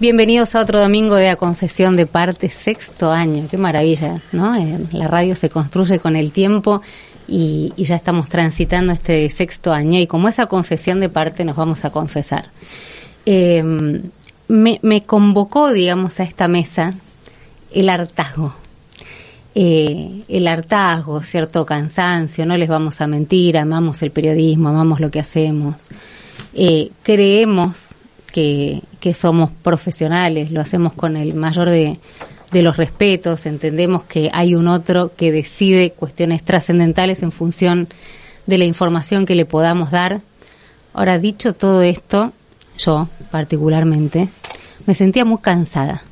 Bienvenidos a otro domingo de la confesión de parte, sexto año. Qué maravilla, ¿no? Eh, la radio se construye con el tiempo y, ya estamos transitando este sexto año y como esa confesión de parte nos vamos a confesar. Em, me, convocó, digamos, a esta mesa el hartazgo. Eh, el hartazgo, cierto cansancio, no les vamos a mentir, amamos el periodismo, amamos lo que hacemos. Eh, creemos que, somos profesionales, lo hacemos con el mayor de, los respetos, entendemos que hay un otro que decide cuestiones trascendentales en función de la información que le podamos dar. Ahora, dicho todo esto, yo particularmente, me sentía muy cansada.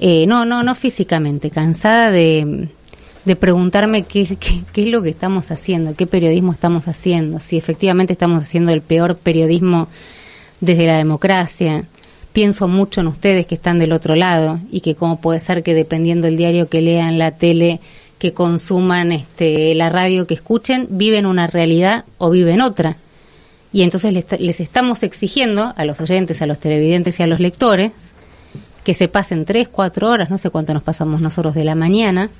Eh, no, no, no físicamente, cansada de, de preguntarme qué, qué, es lo que estamos haciendo, qué periodismo estamos haciendo, si efectivamente estamos haciendo el peor periodismo desde la democracia. Pienso mucho en ustedes que están del otro lado y que cómo puede ser que dependiendo del diario que lean, la tele, que consuman, este, la radio que escuchen, viven una realidad o viven otra. Y entonces les, estamos exigiendo a los oyentes, a los televidentes y a los lectores que se pasen tres, cuatro horas, no sé cuánto nos pasamos nosotros de la mañana,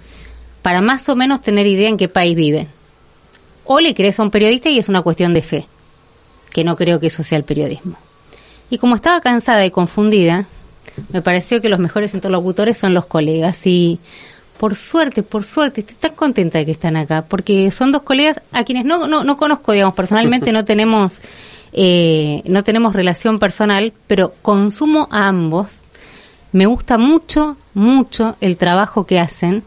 para más o menos tener idea en qué país viven. O le crees a un periodista y es una cuestión de fe, que no creo que eso sea el periodismo. Y como estaba cansada y confundida, me pareció que los mejores interlocutores son los colegas y por suerte, por suerte, estoy tan contenta de que están acá, porque son dos colegas a quienes no, no, no conozco, digamos, personalmente no tenemos, eh, no tenemos relación personal, pero consumo a ambos. Me gusta mucho, mucho el trabajo que hacen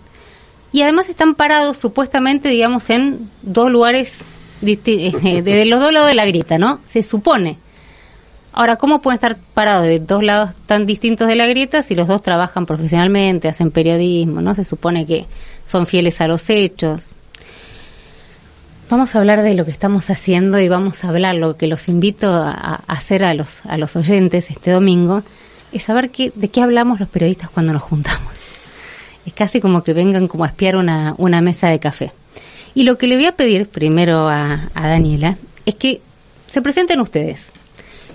y además están parados supuestamente, digamos, en dos lugares, eh, de los dos lados de la grita, ¿no? Se supone Ahora, ¿cómo pueden estar parados de dos lados tan distintos de la grieta si los dos trabajan profesionalmente, hacen periodismo, ¿no? Se supone que son fieles a los hechos. Vamos a hablar de lo que estamos haciendo y vamos a hablar, lo que los invito a, hacer a los, a los oyentes este domingo, es saber qué, de qué hablamos los periodistas cuando nos juntamos. Es casi como que vengan como a espiar una, una mesa de café. Y lo que le voy a pedir primero a, a Daniela es que se presenten ustedes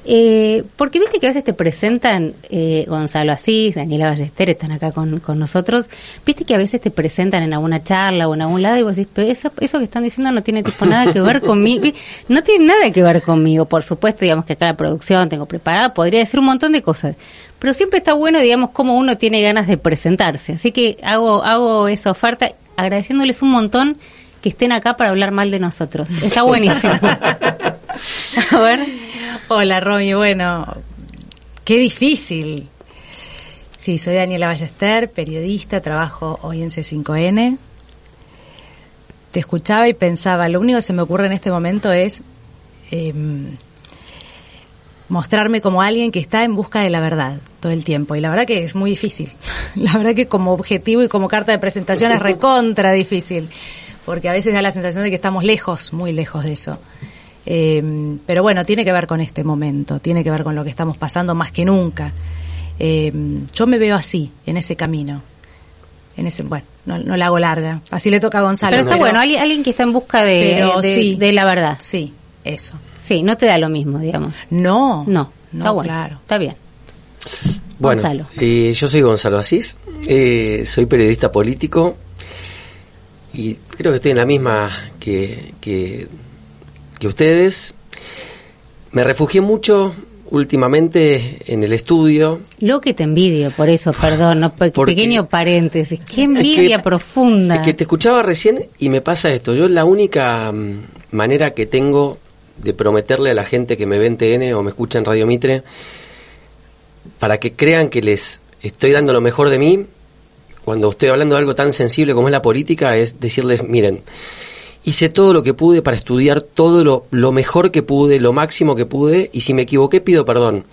eh, porque viste que a veces te presentan, eh, Gonzalo Asís, Daniela Ballester, están acá con, nosotros, viste que a veces te presentan en alguna charla o en algún lado y vos decís, pero eso, eso que están diciendo no tiene tipo nada que ver conmigo, no tiene nada que ver conmigo, por supuesto, digamos que acá la producción tengo preparada, podría decir un montón de cosas, pero siempre está bueno, digamos, como uno tiene ganas de presentarse, así que hago, hago esa oferta agradeciéndoles un montón que estén acá para hablar mal de nosotros, está buenísimo. a ver. Hola, Romy. Bueno, qué difícil. Sí, soy Daniela Ballester, periodista, trabajo hoy en C5N. Te escuchaba y pensaba, lo único que se me ocurre en este momento es em, mostrarme como alguien que está en busca de la verdad todo el tiempo. Y la verdad que es muy difícil. La verdad que como objetivo y como carta de presentación es recontra difícil. Porque a veces da la sensación de que estamos lejos, muy lejos de eso. Eh, pero bueno, tiene que ver con este momento, tiene que ver con lo que estamos pasando más que nunca. Eh, yo me veo así, en ese camino. En ese, bueno, no, no la hago larga. Así le toca a Gonzalo. Pero está bueno, alguien, que está en busca de, de, la verdad. Sí, eso. Sí, no te da lo mismo, digamos. No. No, está bueno. Claro. Está bien. Bueno, Gonzalo. Eh, yo soy Gonzalo Asís, soy periodista político y creo que estoy en la misma que, que ustedes. Me refugié mucho últimamente en el estudio. Lo que te envidio, por eso, perdón, pequeño paréntesis. Qué envidia profunda. Es que te escuchaba recién y me pasa esto. Yo la única mm, manera que tengo de prometerle a la gente que me ve en TN o me escucha en Radio Mitre para que crean que les estoy dando lo mejor de mí cuando estoy hablando de algo tan sensible como es la política es decirles, miren, hice todo lo que pude para estudiar todo lo, mejor que pude, lo máximo que pude, y si me equivoqué pido perdón.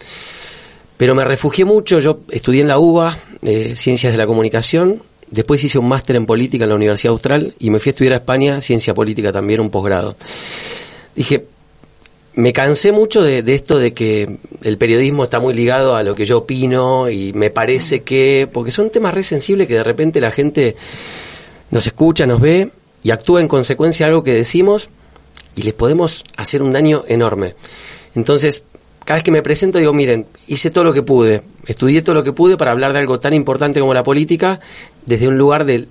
Pero me refugié mucho, yo estudié en la UBA, eh, Ciencias de la Comunicación, después hice un máster en política en la Universidad Austral y me fui a estudiar a España, Ciencia Política también, un posgrado. Dije, me cansé mucho de, de, esto de que el periodismo está muy ligado a lo que yo opino y me parece que, porque son temas re sensibles que de repente la gente nos escucha, nos ve y actúa en consecuencia algo que decimos y les podemos hacer un daño enorme. Entonces, cada vez que me presento digo, miren, hice todo lo que pude, estudié todo lo que pude para hablar de algo tan importante como la política desde un lugar de,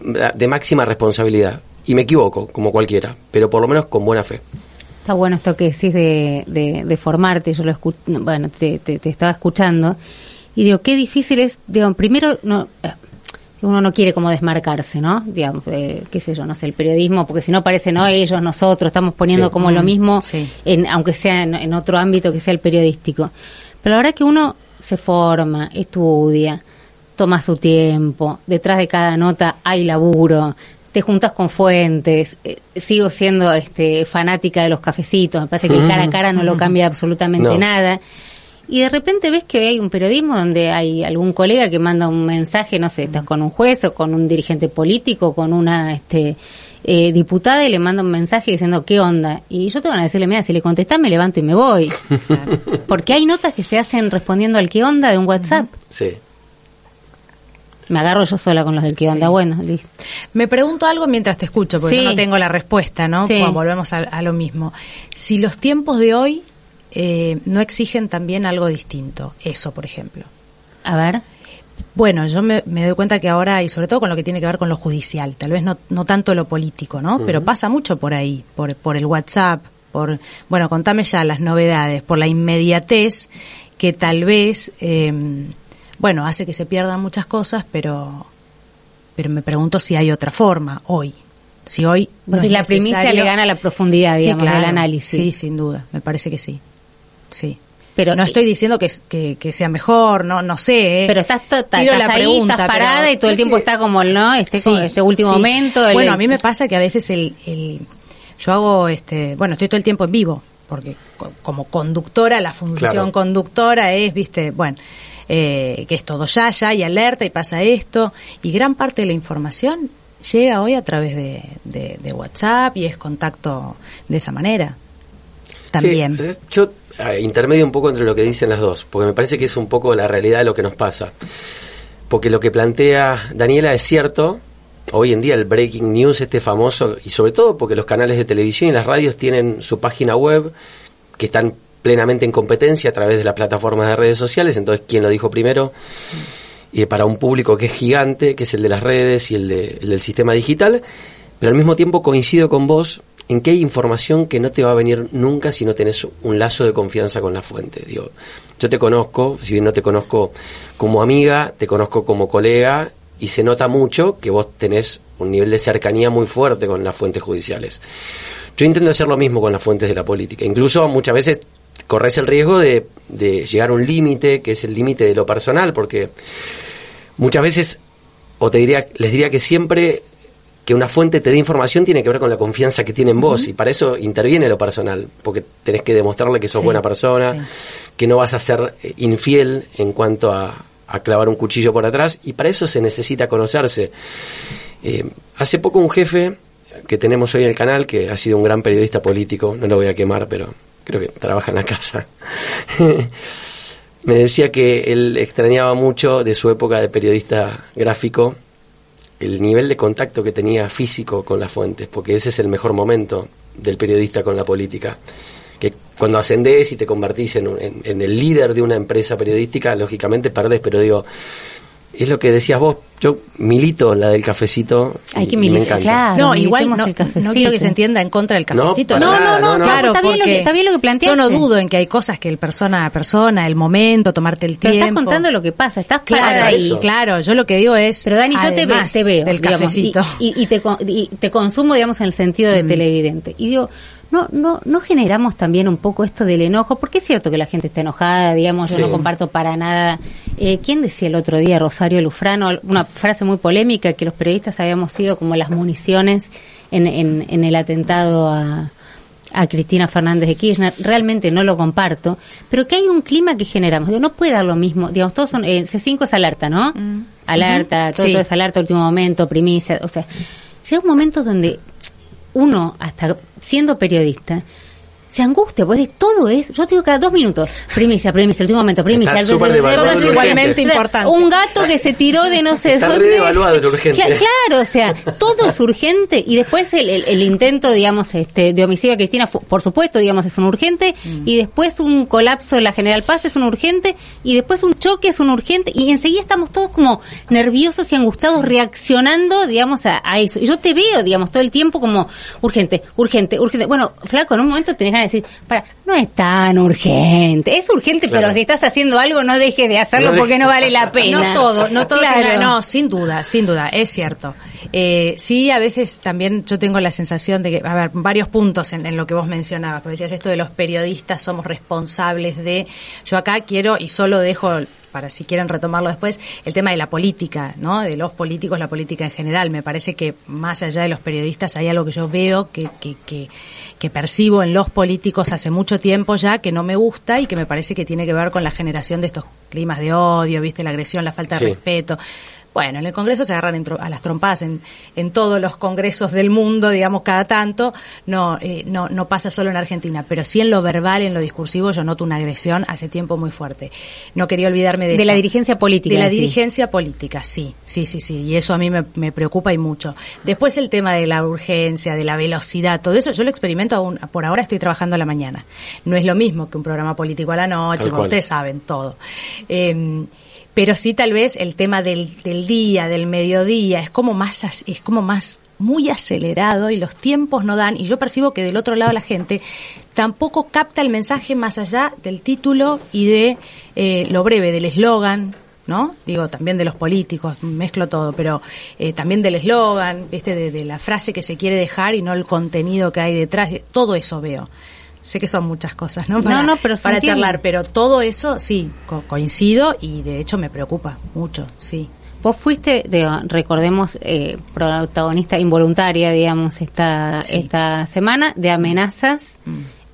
de máxima responsabilidad. Y me equivoco, como cualquiera, pero por lo menos con buena fe. Está bueno esto que decís de, de, de formarte, yo lo bueno, te, te, te, estaba escuchando y digo, qué difícil es, digo, primero, no, uno no quiere como desmarcarse, ¿no? Digamos, eh, qué sé yo, no sé, el periodismo, porque si no parece, no, ellos, nosotros, estamos poniendo Sí. como lo Mm, mismo, sí. en, aunque sea en, en otro ámbito que sea el periodístico. Pero la verdad que uno se forma, estudia, toma su tiempo, detrás de cada nota hay laburo, te juntas con fuentes, eh, sigo siendo este fanática de los cafecitos, me parece que el cara a cara no lo cambia absolutamente No. nada. Y de repente ves que hay un periodismo donde hay algún colega que manda un mensaje, no sé, estás con un juez o con un dirigente político, con una este eh, diputada y le manda un mensaje diciendo qué onda. Y yo te van a decirle, mira, si le contestás me levanto y me voy. Porque hay notas que se hacen respondiendo al qué onda de un WhatsApp. Sí. Me agarro yo sola con los del qué onda. Sí. Bueno, listo. Me pregunto algo mientras te escucho, porque Sí. yo no tengo la respuesta, ¿no? Sí. Como volvemos a, a lo mismo. Si los tiempos de hoy eh, no exigen también algo distinto, eso, por ejemplo. A ver. Bueno, yo me, me doy cuenta que ahora, y sobre todo con lo que tiene que ver con lo judicial, tal vez no, no tanto lo político, ¿no? Pero pasa mucho por ahí, por, por el WhatsApp, por, bueno, contame ya las novedades, por la inmediatez que tal vez, eh, bueno, hace que se pierdan muchas cosas, pero, pero me pregunto si hay otra forma hoy. Si hoy no es la primicia le gana la profundidad, Sí, digamos, claro. del análisis. Sí, sin duda, me parece que sí. Sí. Pero- no estoy diciendo que, que, que sea mejor, no no sé. ¿eh? Pero estás, to- ta- Tiro estás la ahí, pregunta, estás pero- parada y todo el tiempo está como, ¿no? Este, Sí, este último sí. momento. el- Bueno, a mí me pasa que a veces el, el- yo hago este, bueno, estoy todo el tiempo en vivo, porque co- como conductora, la función Claro. conductora es, viste, bueno, eh, que es todo ya, ya, y alerta, y pasa esto, y gran parte de la información llega hoy a través de, de- de WhatsApp y es contacto de esa manera. También. Sí, eh, yo intermedio un poco entre lo que dicen las dos, porque me parece que es un poco la realidad de lo que nos pasa. Porque lo que plantea Daniela es cierto. Hoy en día el breaking news este famoso, y sobre todo porque los canales de televisión y las radios tienen su página web, que están plenamente en competencia a través de las plataformas de redes sociales, entonces quién lo dijo primero, y para un público que es gigante, que es el de las redes y el, el del sistema digital, pero al mismo tiempo coincido con vos en que hay información que no te va a venir nunca si no tenés un lazo de confianza con la fuente. Digo, yo te conozco, si bien no te conozco como amiga, te conozco como colega y se nota mucho que vos tenés un nivel de cercanía muy fuerte con las fuentes judiciales. Yo intento hacer lo mismo con las fuentes de la política. Incluso muchas veces corres el riesgo de, de llegar a un límite, que es el límite de lo personal, porque muchas veces, o te diría, les diría que siempre que una fuente te dé información tiene que ver con la confianza que tiene en vos, y para eso interviene lo personal, porque tenés que demostrarle que sos Sí, buena persona, sí. que no vas a ser eh, infiel en cuanto a, a clavar un cuchillo por atrás, y para eso se necesita conocerse. Eh, hace poco un jefe que tenemos hoy en el canal, que ha sido un gran periodista político, no lo voy a quemar, pero creo que trabaja en la casa, me decía que él extrañaba mucho de su época de periodista gráfico el nivel de contacto que tenía físico con las fuentes, porque ese es el mejor momento del periodista con la política. Que cuando ascendés y te convertís en, en- en el líder de una empresa periodística, lógicamente perdés, pero digo, es lo que decías vos, yo milito la del cafecito. Hay que militar, claro. No, igual no, el cafecito. no quiero que se entienda en contra del No, cafecito. No, nada, no, no, no, claro, está bien lo que- está bien lo que planteaste. Yo no dudo en que hay cosas que el persona a persona, el momento, tomarte el Pero tiempo. estás contando lo que pasa, estás Claro, ahí. eso. claro, yo lo que digo es. Pero Dani, yo te, ve- te veo Del digamos, cafecito. y, y- y te, con- y te consumo, digamos, en el sentido de televidente. Y digo, no, no, no generamos también un poco esto del enojo, porque es cierto que la gente está enojada, digamos, yo Sí. no comparto para nada. Eh, ¿Quién decía el otro día, Rosario Lufrano, una frase muy polémica, que los periodistas habíamos sido como las municiones en, en, en el atentado a, a Cristina Fernández de Kirchner, realmente no lo comparto, pero que hay un clima que generamos. Digo, no puede dar lo mismo, digamos, todos son, eh, C5 es alerta, ¿no? Mm. Alerta, todo, Sí. todo es alerta, último momento, primicia, o sea, llega un momento donde uno, hasta siendo periodista, se angustia, pues todo es, yo digo cada dos minutos, primicia, primicia, último momento, primicia, Está súper devaluado Todo es el igualmente urgente. importante. un gato que se tiró de no sé Está dónde. el urgente. Cla- Claro, o sea, todo es urgente y después el, el- el intento, digamos, este, de homicidio a Cristina, por supuesto, digamos, es un urgente y después un colapso en la General Paz es un urgente y después un choque es un urgente y enseguida estamos todos como nerviosos y angustiados reaccionando, digamos, a, a eso. Y yo te veo, digamos, todo el tiempo como urgente, urgente, urgente. Bueno, flaco, en un momento tenés ganas decir, para, no es tan urgente, es urgente, Claro. pero si estás haciendo algo no dejes de hacerlo No porque no vale la pena. No todo, no todo. Claro. tiene- no, sin duda, sin duda, es cierto. Eh, sí, a veces también yo tengo la sensación de que, a ver, varios puntos en, en lo que vos mencionabas, porque decías esto de los periodistas somos responsables de, yo acá quiero y solo dejo para si quieren retomarlo después, el tema de la política, ¿no? De los políticos, la política en general. Me parece que más allá de los periodistas hay algo que yo veo que, que, que, que percibo en los políticos hace mucho tiempo ya que no me gusta y que me parece que tiene que ver con la generación de estos climas de odio, viste, la agresión, la falta Sí. de respeto. Bueno, en el Congreso se agarran en a las trompadas en, en todos los congresos del mundo, digamos, cada tanto. No, eh, no, no pasa solo en Argentina, pero sí en lo verbal, en lo discursivo, yo noto una agresión hace tiempo muy fuerte. No quería olvidarme de, De eso. la dirigencia política, De la sí. dirigencia política, sí, sí, sí, sí. Y eso a mí me, me preocupa y mucho. Después el tema de la urgencia, de la velocidad, todo eso, yo lo experimento aún, por ahora estoy trabajando a la mañana. No es lo mismo que un programa político a la noche, como ustedes saben todo. Eh, pero sí tal vez el tema del, del día, del mediodía, es como más, es como más muy acelerado y los tiempos no dan y yo percibo que del otro lado la gente tampoco capta el mensaje más allá del título y de eh, lo breve, del eslogan, ¿no? Digo, también de los políticos, mezclo todo, pero eh, también del eslogan, ¿viste? De, de la frase que se quiere dejar y no el contenido que hay detrás, todo eso veo. Sé que son muchas cosas, ¿no? No, no, pero para charlar, pero todo eso sí, co- coincido y de hecho me preocupa mucho, sí. Vos fuiste, digo, recordemos, eh, protagonista involuntaria, digamos, esta, Sí. Mm. esta semana de amenazas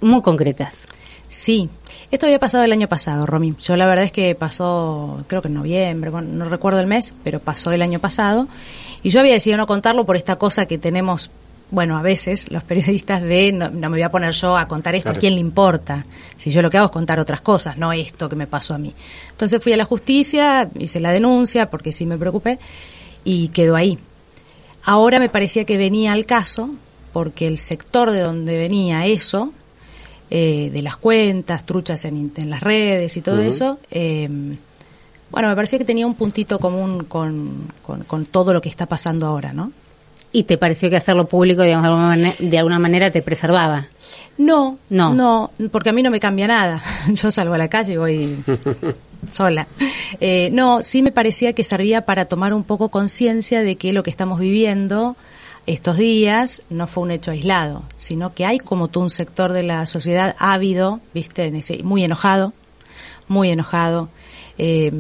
muy concretas. Sí, esto había pasado el año pasado, Romy. Yo la verdad es que pasó, creo que en noviembre, bueno, no recuerdo el mes, pero pasó el año pasado. Y yo había decidido no contarlo por esta cosa que tenemos, bueno, a veces los periodistas de no, no me voy a poner yo a contar esto, Claro. ¿a quién le importa? Si yo lo que hago es contar otras cosas, no esto que me pasó a mí. Entonces fui a la justicia, hice la denuncia porque sí me preocupé y quedó ahí. Ahora me parecía que venía al caso porque el sector de donde venía eso, eh, de las cuentas, truchas en, en las redes y todo eso, eh, bueno, me parecía que tenía un puntito común con, con, con todo lo que está pasando ahora, ¿no? ¿Y te pareció que hacerlo público, digamos, de alguna, mane- de alguna manera te preservaba? No, No. no, porque a mí no me cambia nada. Yo salgo a la calle y voy sola. Eh, no, sí me parecía que servía para tomar un poco conciencia de que lo que estamos viviendo estos días no fue un hecho aislado, sino que hay como todo un sector de la sociedad ávido, viste, muy enojado, muy enojado, eh,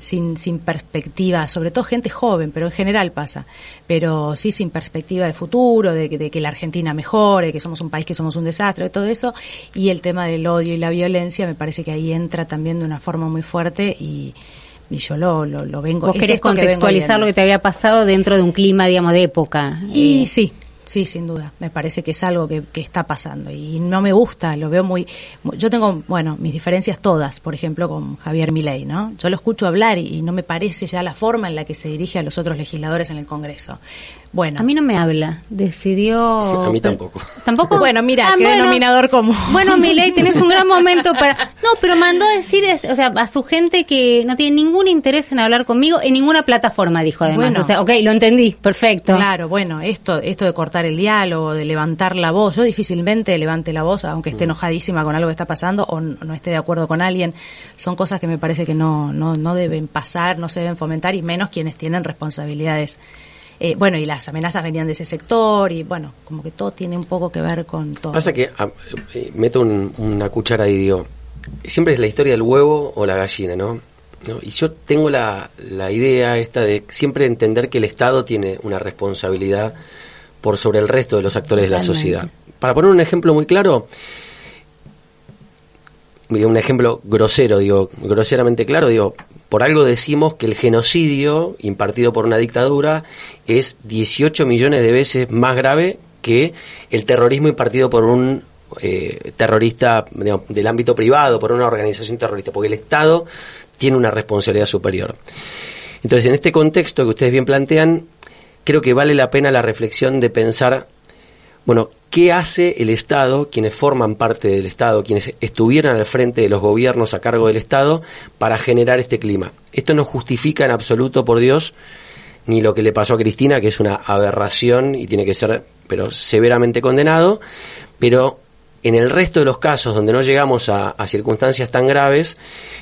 sin, sin perspectiva, sobre todo gente joven, pero en general pasa, pero sí sin perspectiva de futuro, de, que- de que la Argentina mejore, que somos un país que somos un desastre, todo eso, y el tema del odio y la violencia me parece que ahí entra también de una forma muy fuerte y, y yo lo, lo, lo vengo... Vos querés que contextualizar lo que te había pasado dentro de un clima, digamos, de época. Y Eh, sí, sí, sin duda. Me parece que es algo que, que está pasando y no me gusta, lo veo muy... mu- Yo tengo, bueno, mis diferencias todas, por ejemplo, con Javier Milei, ¿no? Yo lo escucho hablar y, y no me parece ya la forma en la que se dirige a los otros legisladores en el Congreso. Bueno. A mí no me habla. Decidió. A mí tampoco. ¿Tampoco? Bueno, mira, Ah, qué denominador común. Bueno, Milei, tenés un gran momento para. No, pero mandó a decir, o sea, a su gente que no tiene ningún interés en hablar conmigo en ninguna plataforma, dijo además. Bueno. o sea, ok, lo entendí, perfecto. Claro, bueno, esto, esto de cortar el diálogo, de levantar la voz, yo difícilmente levante la voz, aunque esté enojadísima con algo que está pasando o no esté de acuerdo con alguien, son cosas que me parece que no, no, no deben pasar, no se deben fomentar y menos quienes tienen responsabilidades. Eh, bueno, y las amenazas venían de ese sector y bueno, como que todo tiene un poco que ver con todo. Pasa que ah, eh, meto un- una cuchara y digo, siempre es la historia del huevo o la gallina, ¿no? ¿No? Y yo tengo la, la idea esta de siempre entender que el Estado tiene una responsabilidad por sobre el resto de los actores de la sociedad. para poner un ejemplo muy claro, un ejemplo grosero, digo, groseramente claro, digo, por algo decimos que el genocidio impartido por una dictadura es 18 millones de veces más grave que el terrorismo impartido por un eh, terrorista del ámbito privado, por una organización terrorista, porque el Estado tiene una responsabilidad superior. Entonces, en este contexto que ustedes bien plantean, creo que vale la pena la reflexión de pensar, bueno, ¿qué hace el Estado, quienes forman parte del Estado, quienes estuvieran al frente de los gobiernos a cargo del Estado, para generar este clima? Esto no justifica en absoluto, por Dios, ni lo que le pasó a Cristina, que es una aberración y tiene que ser, pero severamente condenado, pero en el resto de los casos donde no llegamos a, circunstancias tan graves,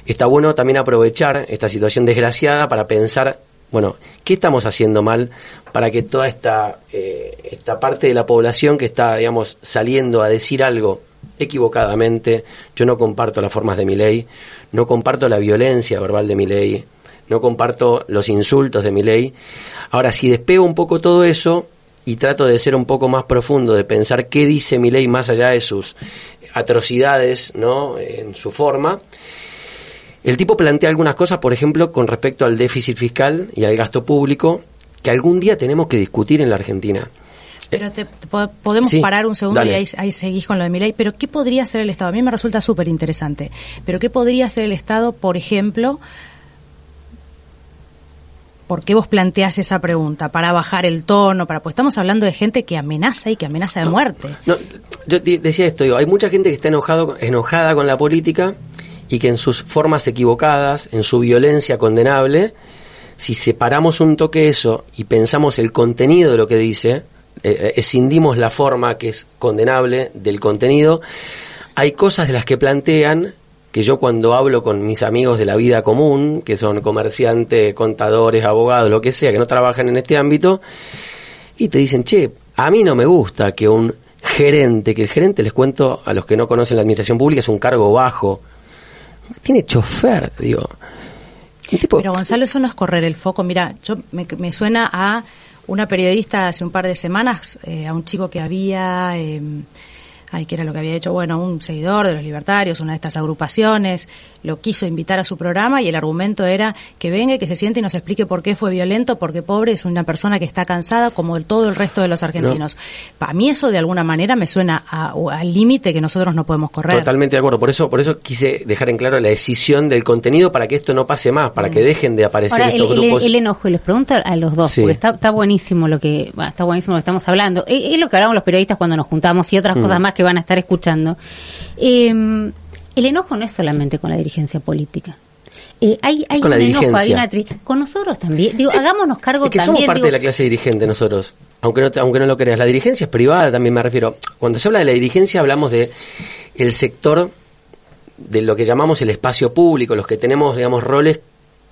está bueno también aprovechar esta situación desgraciada para pensar, bueno, ¿qué estamos haciendo mal para que toda esta, eh, esta parte de la población que está, digamos, saliendo a decir algo equivocadamente, yo no comparto las formas de mi ley, no comparto la violencia verbal de mi ley, no comparto los insultos de mi ley. Ahora, si despego un poco todo eso y trato de ser un poco más profundo, de pensar qué dice mi ley más allá de sus atrocidades, ¿no? En su forma. El tipo plantea algunas cosas, por ejemplo, con respecto al déficit fiscal y al gasto público, que algún día tenemos que discutir en la Argentina. Pero te, podemos parar un segundo y ahí, ahí, seguís con lo de mi ley. Pero ¿qué podría hacer el Estado? A mí me resulta súper interesante. Pero ¿qué podría hacer el Estado, por ejemplo, ¿Por qué vos planteás esa pregunta? ¿Para bajar el tono? para Pues estamos hablando de gente que amenaza y que amenaza de muerte. No, yo decía esto, digo, hay mucha gente que está enojado, enojada con la política y que en sus formas equivocadas, en su violencia condenable, si separamos un toque eso y pensamos el contenido de lo que dice, eh, escindimos la forma que es condenable del contenido, hay cosas de las que plantean que yo cuando hablo con mis amigos de la vida común, que son comerciantes, contadores, abogados, lo que sea, que no trabajan en este ámbito, y te dicen, che, a mí no me gusta que un gerente, que el gerente, les cuento a los que no conocen la administración pública, es un cargo bajo, tiene chofer, digo. Pero Gonzalo, eso no es correr el foco. Mira, yo me, suena a una periodista hace un par de semanas, eh, a un chico que había... Eh, ay, que era lo que había hecho, bueno, un seguidor de los libertarios, una de estas agrupaciones, lo quiso invitar a su programa y el argumento era que venga y que se siente y nos explique por qué fue violento, porque pobre es una persona que está cansada como todo el resto de los argentinos. Para mí eso de alguna manera me suena al límite que nosotros no podemos correr. Totalmente de acuerdo, por eso, por eso quise dejar en claro la decisión del contenido para que esto no pase más, para que mm. dejen de aparecer estos grupos. El, enojo, y les pregunto a los dos, porque está, está buenísimo lo que, está buenísimo lo que estamos hablando. Es, lo que hablamos los periodistas cuando nos juntamos y otras mm. cosas más que van a estar escuchando. Em, el enojo no es solamente con la dirigencia política. Eh, hay, hay con un enojo, con nosotros también. Digo, hagámonos cargo que también. somos parte de la clase dirigente nosotros, aunque no, aunque no lo creas. La dirigencia es privada, también me refiero. Cuando se habla de la dirigencia hablamos de el sector de lo que llamamos el espacio público, los que tenemos, digamos, roles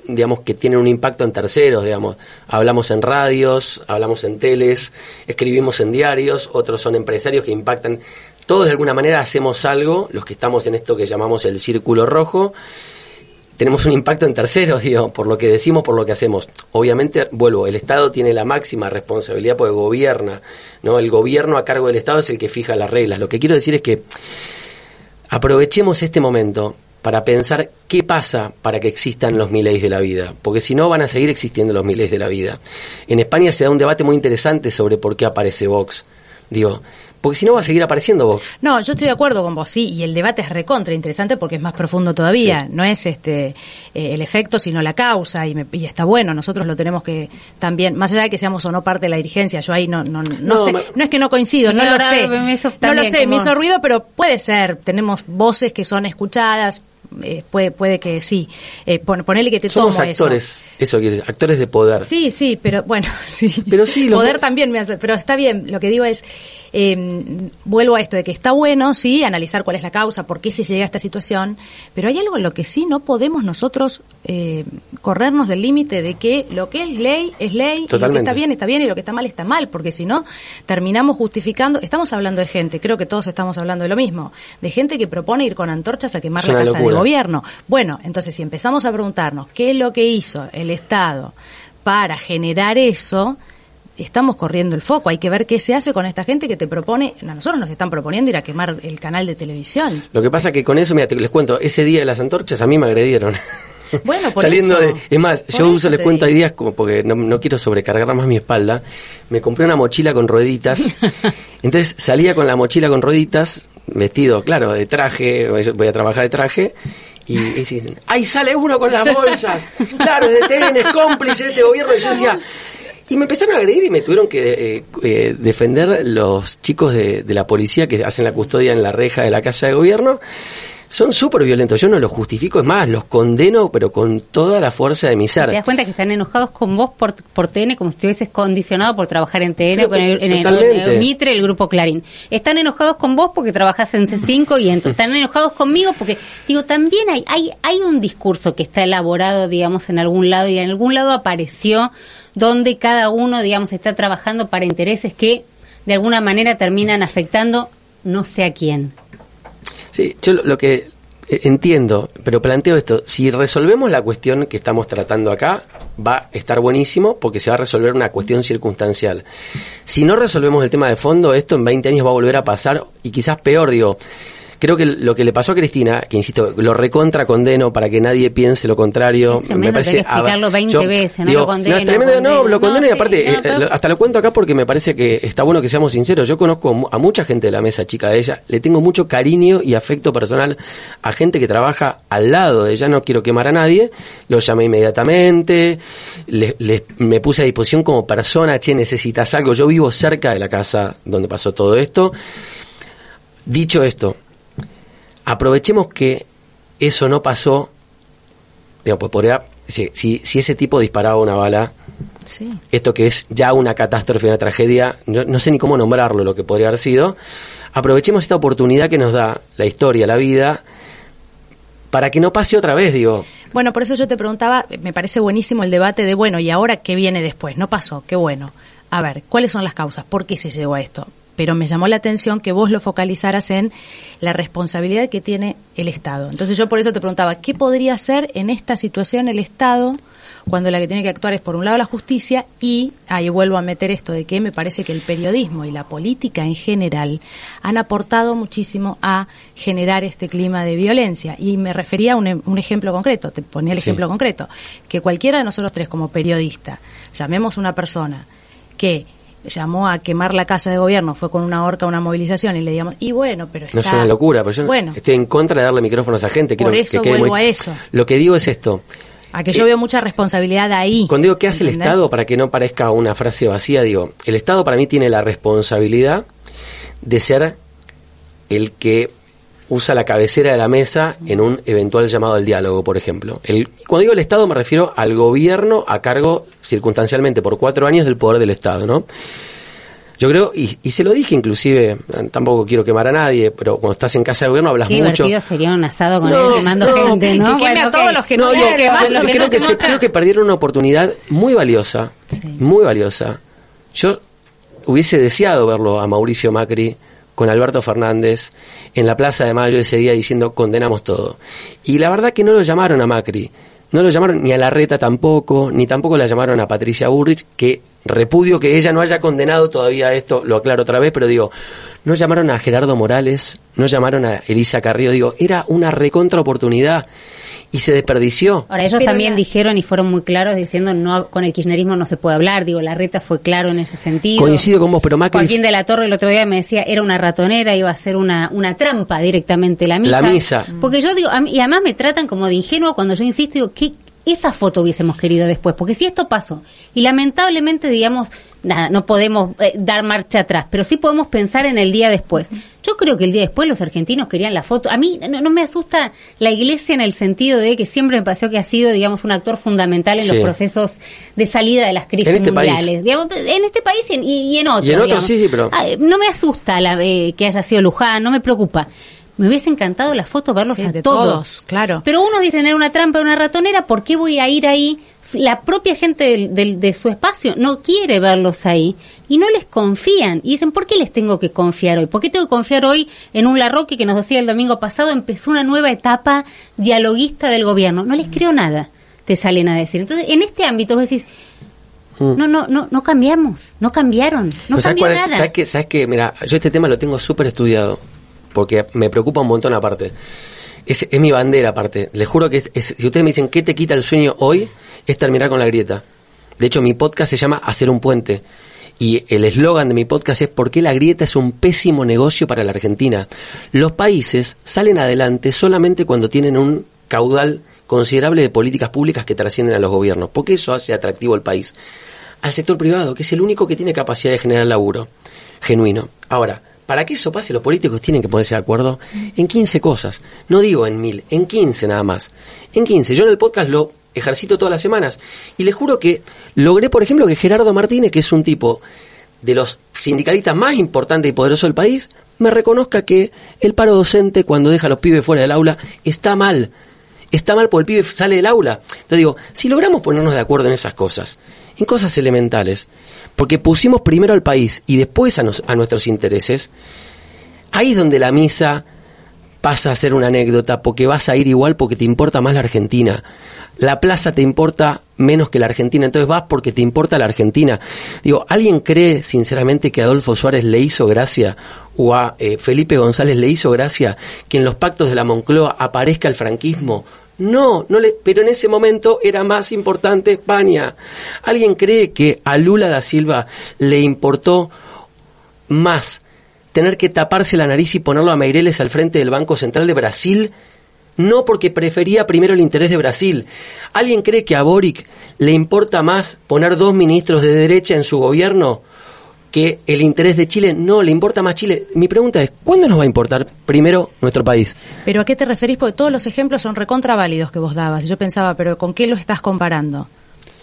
digamos que tienen un impacto en terceros, digamos. Hablamos en radios, hablamos en teles, escribimos en diarios, otros son empresarios que impactan todos de alguna manera hacemos algo, los que estamos en esto que llamamos el círculo rojo, tenemos un impacto en terceros, digo, por lo que decimos, por lo que hacemos. Obviamente, vuelvo, el Estado tiene la máxima responsabilidad porque gobierna, ¿no? El gobierno a cargo del Estado es el que fija las reglas. Lo que quiero decir es que aprovechemos este momento para pensar qué pasa para que existan los miles de la vida, porque si no van a seguir existiendo los miles de la vida. En España se da un debate muy interesante sobre por qué aparece Vox. Digo, porque si no va a seguir apareciendo Vox. No, yo estoy de acuerdo con vos, sí, y el debate es recontra interesante porque es más profundo todavía. No es este eh, el efecto, sino la causa, y, está bueno. Nosotros lo tenemos que también, más allá de que seamos o no parte de la dirigencia, yo ahí no no, no, sé, no es que no coincido, no, lo sé. no lo sé, me hizo ruido, pero puede ser. Tenemos voces que son escuchadas, eh, puede, puede que sí. Eh, ponele que te Somos actores, eso, eso actores de poder. Sí, sí, pero bueno, sí. Pero sí, poder también me hace, pero está bien. Lo que digo es, eh, vuelvo a esto de que está bueno, sí, analizar cuál es la causa, por qué se llega a esta situación, pero hay algo en lo que sí no podemos nosotros eh, corrernos del límite de que lo que es ley es ley, y lo que está bien está bien y lo que está mal está mal, porque si no terminamos justificando. Estamos hablando de gente, creo que todos estamos hablando de lo mismo, de gente que propone ir con antorchas a quemar la casa del gobierno. Bueno, entonces si empezamos a preguntarnos qué es lo que hizo el Estado para generar eso, estamos corriendo el foco. Hay que ver qué se hace con esta gente que te propone, a nosotros nos están proponiendo ir a quemar el canal de televisión. Lo que pasa que con eso, mira, te, les cuento, ese día de las antorchas a mí me agredieron. Bueno, por Saliendo eso. de, es más, yo uso, les cuento, hay días como porque no, no quiero sobrecargar más mi espalda. Me compré una mochila con rueditas. entonces salía con la mochila con rueditas, vestido, claro, de traje, voy a trabajar de traje. Y, y dicen, ¡ay, sale uno con las bolsas! Claro, es de TN, es cómplice de este gobierno. Y yo decía, y me empezaron a agredir y me tuvieron que eh, eh, defender los chicos de, de la policía que hacen la custodia en la reja de la casa de gobierno. Son súper violentos. Yo no los justifico, es más, los condeno, pero con toda la fuerza de mi ser. Te das cuenta que están enojados con vos por, por TN como si estuvieses condicionado por trabajar en TN, con el, en el Mitre, el grupo Clarín. Están enojados con vos porque trabajas en C5 y entonces están enojados conmigo porque, digo, también hay, hay, hay un discurso que está elaborado, digamos, en algún lado y en algún lado apareció donde cada uno, digamos, está trabajando para intereses que de alguna manera terminan afectando no sé a quién. Sí, yo lo, que eh, entiendo, pero planteo esto, si resolvemos la cuestión que estamos tratando acá, va a estar buenísimo porque se va a resolver una cuestión circunstancial. Si no resolvemos el tema de fondo, esto en 20 años va a volver a pasar y quizás peor, digo. Creo que lo que le pasó a Cristina, que insisto, lo recontra condeno para que nadie piense lo contrario. Es tremendo, tenés que explicarlo ah, 20 veces, no lo condeno, No, es tremendo, no, condeno. lo condeno No, y sí, aparte, no, eh, pero- hasta lo cuento acá porque me parece que está bueno que seamos sinceros. Yo conozco a mucha gente de la mesa chica de ella, le tengo mucho cariño y afecto personal a gente que trabaja al lado de ella, no quiero quemar a nadie, lo llamé inmediatamente, le- le- me puse a disposición como persona, che, necesitas algo, yo vivo cerca de la casa donde pasó todo esto. Dicho esto, aprovechemos que eso no pasó, digamos, pues podría, si, si, si ese tipo disparaba una bala, Sí. esto que es ya una catástrofe, una tragedia, no, no sé ni cómo nombrarlo lo que podría haber sido, aprovechemos esta oportunidad que nos da la historia, la vida, para que no pase otra vez, digo. Bueno, por eso yo te preguntaba, me parece buenísimo el debate de, bueno, ¿y ahora qué viene después? No pasó, qué bueno. A ver, ¿cuáles son las causas? ¿Por qué se llegó a esto? Pero me llamó la atención que vos lo focalizaras en la responsabilidad que tiene el Estado. Entonces yo por eso te preguntaba, ¿qué podría hacer en esta situación el Estado cuando la que tiene que actuar es por un lado la justicia y ahí vuelvo a meter esto de que me parece que el periodismo y la política en general han aportado muchísimo a generar este clima de violencia y me refería a un, em- un ejemplo concreto, te ponía el Sí. ejemplo concreto, que cualquiera de nosotros tres como periodista, llamemos una persona que llamó a quemar la casa de gobierno, fue con una horca, una movilización y le digamos, y bueno, pero está... No es una locura, pero yo Bueno, estoy en contra de darle micrófonos a gente. Por quiero eso que quede vuelvo muy- a eso. Lo que digo es esto. a que yo eh, veo mucha responsabilidad ahí. Cuando digo qué hace el. Estado, para que no parezca una frase vacía, digo, el Estado para mí tiene la responsabilidad de ser el que usa la cabecera de la mesa en un eventual llamado al diálogo, por ejemplo. El, cuando digo el Estado me refiero al gobierno a cargo circunstancialmente por cuatro años del poder del Estado, ¿no? Yo creo, y, y se lo dije inclusive, tampoco quiero quemar a nadie, pero cuando estás en casa de gobierno hablas Qué mucho. divertido sería un asado con No, él quemando no, gente, ¿no? que queme a todos los que no, yo que creo, no que se- creo que perdieron una oportunidad muy valiosa, Sí. muy valiosa. Yo hubiese deseado verlo a Mauricio Macri con Alberto Fernández en la Plaza de Mayo ese día diciendo condenamos todo. Y la verdad que no lo llamaron a Macri, no lo llamaron ni a Larreta tampoco, ni tampoco la llamaron a Patricia Burrich, que repudio que ella no haya condenado todavía esto, lo aclaro otra vez, pero digo, no llamaron a Gerardo Morales, no llamaron a Elisa Carrillo, digo, era una recontra oportunidad y se desperdició. Ahora, ellos Pero también la- dijeron y fueron muy claros diciendo no con el kirchnerismo no se puede hablar. Digo, la reta fue claro en ese sentido. Coincido con vos, pero Macri Joaquín de la Torre el otro día me decía era una ratonera, iba a ser una, una trampa directamente la misa. La misa. Porque yo digo, a mí- y además me tratan como de ingenuo cuando yo insisto, digo, que esa foto hubiésemos querido después, porque si esto pasó, y lamentablemente, digamos, nada, no podemos eh, dar marcha atrás, pero sí podemos pensar en el día después. Yo creo que el día después los argentinos querían la foto. A mí no, no me asusta la iglesia en el sentido de que siempre me pareció que ha sido, digamos, un actor fundamental en Sí. los procesos de salida de las crisis En este país. mundiales. Digamos, en este país y en, y- y en otros. Y en otros, sí, sí, pero- Ah, no me asusta la, eh, que haya sido Luján, no me preocupa. Me hubiese encantado la foto, verlos Sí, a de todos. todos, claro. Pero unos dicen era una trampa, una ratonera, ¿por qué voy a ir ahí? La propia gente del, del- de su espacio no quiere verlos ahí y no les confían. Y dicen, ¿por qué les tengo que confiar hoy? ¿Por qué tengo que confiar hoy en un Larroque que nos decía el domingo pasado empezó una nueva etapa dialoguista del gobierno? No les creo nada, te salen a decir. Entonces, en este ámbito vos decís, Mm. No, no, no, no cambiamos, no cambiaron, no cambió ¿sabes nada. ¿Sabes qué? ¿Sabes qué? Mira, yo este tema lo tengo súper estudiado, porque me preocupa un montón aparte. Es, es mi bandera aparte. Les juro que es, si ustedes me dicen qué te quita el sueño hoy, es terminar con la grieta. De hecho, mi podcast se llama Hacer un puente. Y el eslogan de mi podcast es ¿Por qué la grieta es un pésimo negocio para la Argentina? Los países salen adelante solamente cuando tienen un caudal considerable de políticas públicas que trascienden a los gobiernos, porque eso hace atractivo el país. Al sector privado, que es el único que tiene capacidad de generar laburo genuino. Ahora, para que eso pase, los políticos tienen que ponerse de acuerdo en 15 cosas. No digo en mil, en 15 nada más. En 15. Yo en el podcast lo ejercito todas las semanas. Y les juro que logré, por ejemplo, que Gerardo Martínez, que es un tipo de los sindicalistas más importantes y poderosos del país, me reconozca que el paro docente cuando deja a los pibes fuera del aula está mal. Está mal porque el pibe sale del aula. Entonces digo, si logramos ponernos de acuerdo en esas cosas, en cosas elementales, porque pusimos primero al país y después a, a nuestros intereses, ahí es donde la misa pasa a ser una anécdota, porque vas a ir igual porque te importa más la Argentina. La plaza te importa menos que la Argentina, entonces vas porque te importa la Argentina. Digo, ¿alguien cree sinceramente que Adolfo Suárez le hizo gracia o a eh, Felipe González le hizo gracia que en los pactos de la Moncloa aparezca el franquismo? No, no le, pero en ese momento era más importante España. ¿Alguien cree que a Lula da Silva le importó más tener que taparse la nariz y ponerlo a Meireles al frente del Banco Central de Brasil? No porque prefería primero el interés de Brasil. ¿Alguien cree que a Boric le importa más poner dos ministros de derecha en su gobierno que el interés de Chile? No, le importa más Chile. Mi pregunta es, ¿cuándo nos va a importar primero nuestro país? Pero ¿a qué te referís? Porque todos los ejemplos son recontraválidos que vos dabas. Yo pensaba, ¿pero con qué lo estás comparando?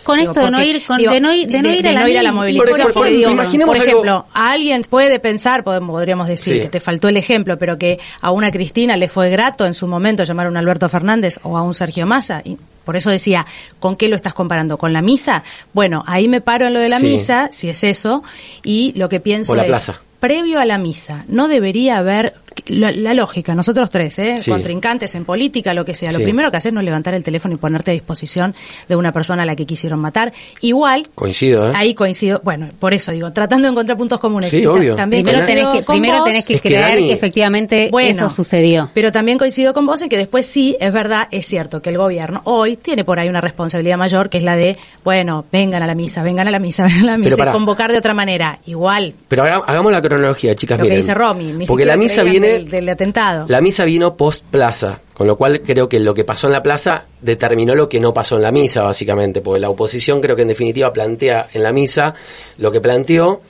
Con Digo, esto de no ir, con- digo, de no ir, de no ir a la, movilización. Por- por- porque digo, imaginemos por algo- ejemplo, a alguien puede pensar, podríamos decir Sí. que te faltó el ejemplo, pero que a una Cristina le fue grato en su momento llamar a un Alberto Fernández o a un Sergio Massa. Y por eso decía, ¿con qué lo estás comparando? ¿Con la misa? Bueno, ahí me paro en lo de la Sí. misa, si es eso, y lo que pienso O la es, plaza. previo a la misa, no debería haber la, la lógica, nosotros tres, ¿eh? Sí. contrincantes en política, lo que sea, lo Sí. primero que hacer no es levantar el teléfono y ponerte a disposición de una persona a la que quisieron matar. Igual, Coincido, ¿eh? ahí coincido, bueno, por eso digo, tratando de encontrar puntos comunes. Sí, obvio. También Primero tenés que, primero tenés que Es que, creer Dani- que efectivamente Bueno, eso sucedió. Pero también coincido con vos en que después sí, es verdad, es cierto que el gobierno hoy tiene por ahí una responsabilidad mayor, que es la de, bueno, vengan a la misa, vengan a la misa, vengan a la misa, y convocar de otra manera. Igual, Pero haga- hagamos la cronología, chicas. lo que miren. dice Romy, ni Porque la misa viene del, del atentado. La misa vino post plaza, con lo cual creo que lo que pasó en la plaza determinó lo que no pasó en la misa, básicamente, porque la oposición creo que en definitiva plantea en la misa lo que planteó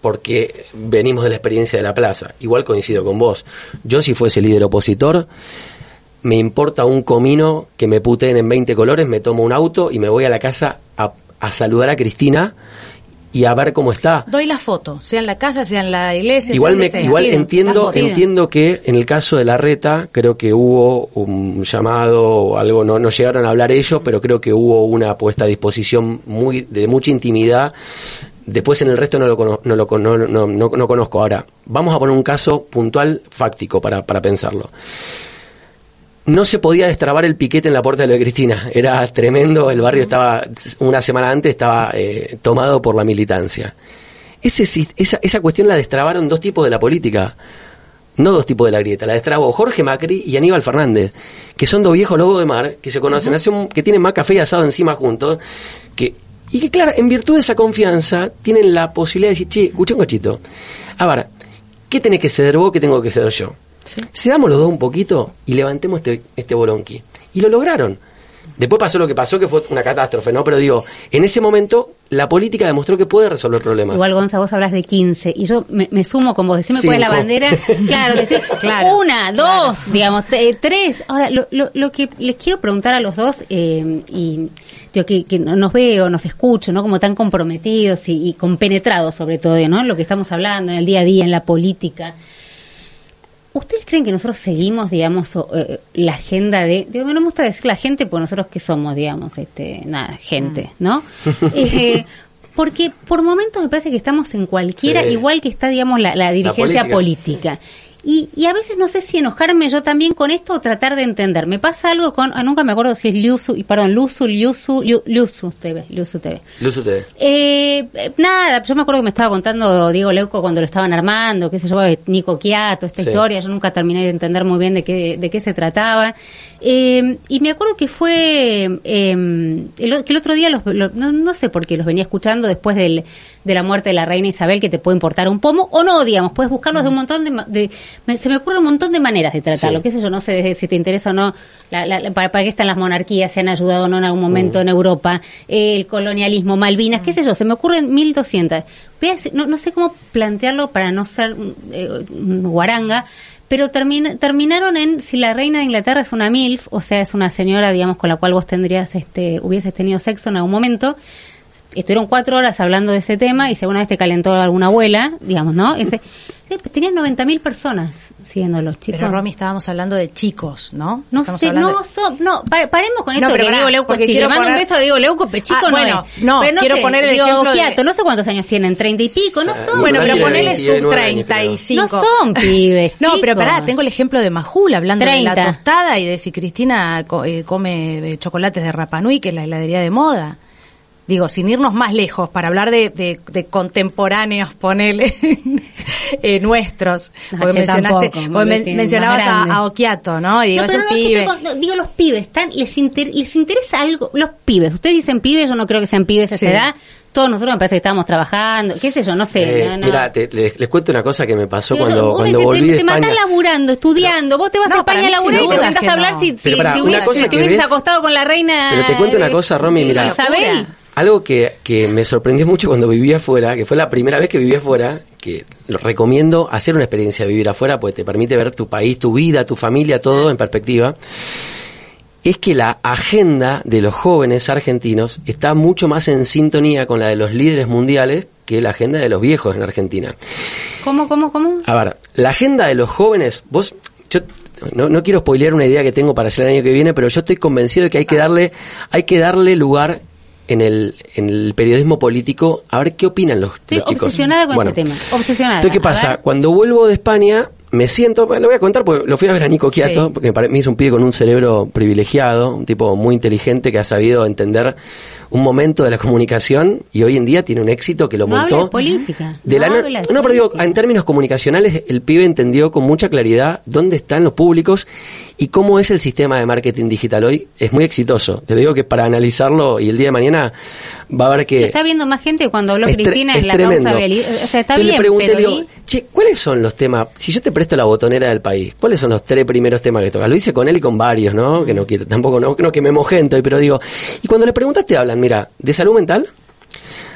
porque venimos de la experiencia de la plaza. Igual coincido con vos. Yo si fuese líder opositor, me importa un comino que me puteen en 20 colores, me tomo un auto y me voy a la casa a, a saludar a Cristina y a ver cómo está. Doy la foto, sea en la casa, sea en la iglesia. Igual, sea me, igual Sí, entiendo, sí. entiendo que en el caso de la reta, creo que hubo un llamado o algo, no, no llegaron a hablar ellos, pero creo que hubo una puesta a disposición muy, de mucha intimidad. Después en el resto no lo, cono- no, lo no, no- no conozco. Ahora, vamos a poner un caso puntual, fáctico, para, para pensarlo. No se podía destrabar el piquete en la puerta de lo de Cristina. Era tremendo. El barrio estaba, una semana antes, estaba eh, tomado por la militancia. Ese, esa, esa cuestión la destrabaron dos tipos de la política. No dos tipos de la grieta. La destrabó Jorge Macri y Aníbal Fernández, que son dos viejos lobos de mar, que se conocen, hace un- que tienen más café y asado encima juntos, que, y que, claro, en virtud de esa confianza, tienen la posibilidad de decir, che, escucha un cochito. A ver, ¿qué tenés que ceder vos, qué tengo que ceder yo? Cedamos los dos un poquito y levantemos este, este bolonqui. Y lo lograron. Después pasó lo que pasó, que fue una catástrofe, ¿no? Pero digo, en ese momento la política demostró que puede resolver problemas. Igual, Gonza, vos hablas de 15 y yo me, me sumo con vos. Decime cuál es la bandera. Claro, decir Claro, una, claro. dos, digamos, te- tres. Ahora, lo, lo, lo que les quiero preguntar a los dos, eh, y digo, que, que nos veo, nos escucho, ¿no? Como tan comprometidos y, y compenetrados, sobre todo, ¿no? En lo que estamos hablando, en el día a día, en la política. ¿Ustedes creen que nosotros seguimos, digamos, o, eh, la agenda de, digo, no me gusta decir la gente, porque nosotros que somos, digamos, este, nada, gente, ¿no? Eh, porque por momentos me parece que estamos en cualquiera, Sí. igual que está, digamos, la, la dirigencia política. política. Y, y a veces no sé si enojarme yo también con esto o tratar de entender. Me pasa algo con, ah, nunca me acuerdo si es Liusu, y perdón, Luzu, Liusu, Liu- Liusu TV, Liusu TV. Eh, eh, nada, yo me acuerdo que me estaba contando Diego Leuco cuando lo estaban armando, qué sé yo, Nico Quiato, esta Sí. historia, yo nunca terminé de entender muy bien de qué, de qué se trataba. Eh, y me acuerdo que fue, eh, el, que el otro día, los, lo- no, no sé por qué, los venía escuchando después del, de la muerte de la reina Isabel, que te puede importar un pomo, o no, digamos, puedes buscarlos de un montón de, de- me- se me ocurre un montón de maneras de tratarlo, Sí. qué sé yo, no sé si te interesa o no, la- la- para, para qué están las monarquías, se han ayudado o no en algún momento en Europa, el colonialismo, Malvinas, qué sé yo, se me ocurren 1200. Voy a decir- no, no sé cómo plantearlo para no ser mm, eh, mm, guaranga, pero termina- terminaron en si la reina de Inglaterra es una MILF, o sea, es una señora, digamos, con la cual vos tendrías, este, hubieses tenido sexo en algún momento. Estuvieron cuatro horas hablando de ese tema y si alguna vez te calentó alguna abuela, digamos, ¿no? Ese, eh, tenían 90.000 personas siguiéndolos, chicos. Pero Romy, estábamos hablando de chicos, ¿no? No Estamos sé, no, de- son- no, pa- paremos con esto No, de pero que Diego Leuco chico. quiero Le mando un beso a Diego Leuco, pero chico Ah, no bueno, es. no, Pero quiero sé, poner el digo, ejemplo de- no sé cuántos años tienen, treinta y pico, no son Bueno, pero ponele 29 sub años, creo. 35. No son pibes, No, pero pará, tengo el ejemplo de Majul hablando de 30. la tostada y de si Cristina co- eh, come eh, chocolates de Rapanui, que es la heladería de moda. Digo, sin irnos más lejos, para hablar de, de- de contemporáneos, ponele, eh, nuestros. No, Porque mencionaste, tampoco, porque men- mencionabas a, a Okiato, ¿no? Y digo, No, pero no, es que pibe. tengo- no, digo, los pibes, están, les, inter- les interesa algo, los pibes, ustedes dicen pibes, yo no creo que sean pibes a Sí. esa edad, todos nosotros me parece que estábamos trabajando, qué sé yo, no sé. Eh, no, no. Mira, te- les, les cuento una cosa que me pasó Pero cuando, cuando volví te, de te matás España. laburando, estudiando, vos te vas No, a España para a laburar y te sentás a hablar no. si, si, pará, si si te hubieses acostado con la reina Pero te cuento una cosa, Romy, mira. Isabel. Algo que, que me sorprendió mucho cuando viví afuera, que fue la primera vez que viví afuera, que lo recomiendo hacer una experiencia de vivir afuera, porque te permite ver tu país, tu vida, tu familia, todo en perspectiva, es que la agenda de los jóvenes argentinos está mucho más en sintonía con la de los líderes mundiales que la agenda de los viejos en Argentina. ¿Cómo, cómo, cómo? A ver, la agenda de los jóvenes, vos, yo no, no quiero spoilear una idea que tengo para hacer el año que viene, pero yo estoy convencido de que hay que darle, hay que darle lugar en el, en el periodismo político a ver qué opinan los, Estoy los chicos. obsesionada con Bueno, este tema. Obsesionada. Entonces, ¿qué pasa? Cuando vuelvo de España, me siento, bueno, lo voy a contar porque lo fui a ver a Nico Quiato, Sí. porque hizo un pibe con un cerebro privilegiado, un tipo muy inteligente que ha sabido entender un momento de la comunicación y hoy en día tiene un éxito que lo No montó. habla de política, de la no na- habla de no, pero digo, en términos comunicacionales, el pibe entendió con mucha claridad dónde están los públicos y cómo es el sistema de marketing digital hoy. Es muy exitoso. Te digo que para analizarlo y el día de mañana va a haber que... Está viendo más gente cuando habló Cristina es en la tremendo. causa O sea, está bien, le pregunté, pero digo, ¿y? che, ¿cuáles son los temas? Si yo te presto la botonera del país, ¿cuáles son los tres primeros temas que tocas? Lo hice con él y con varios, ¿no? Que no quiero, tampoco, no, no que me mojento, pero digo, y cuando le preguntas te hablan, mira, de salud mental,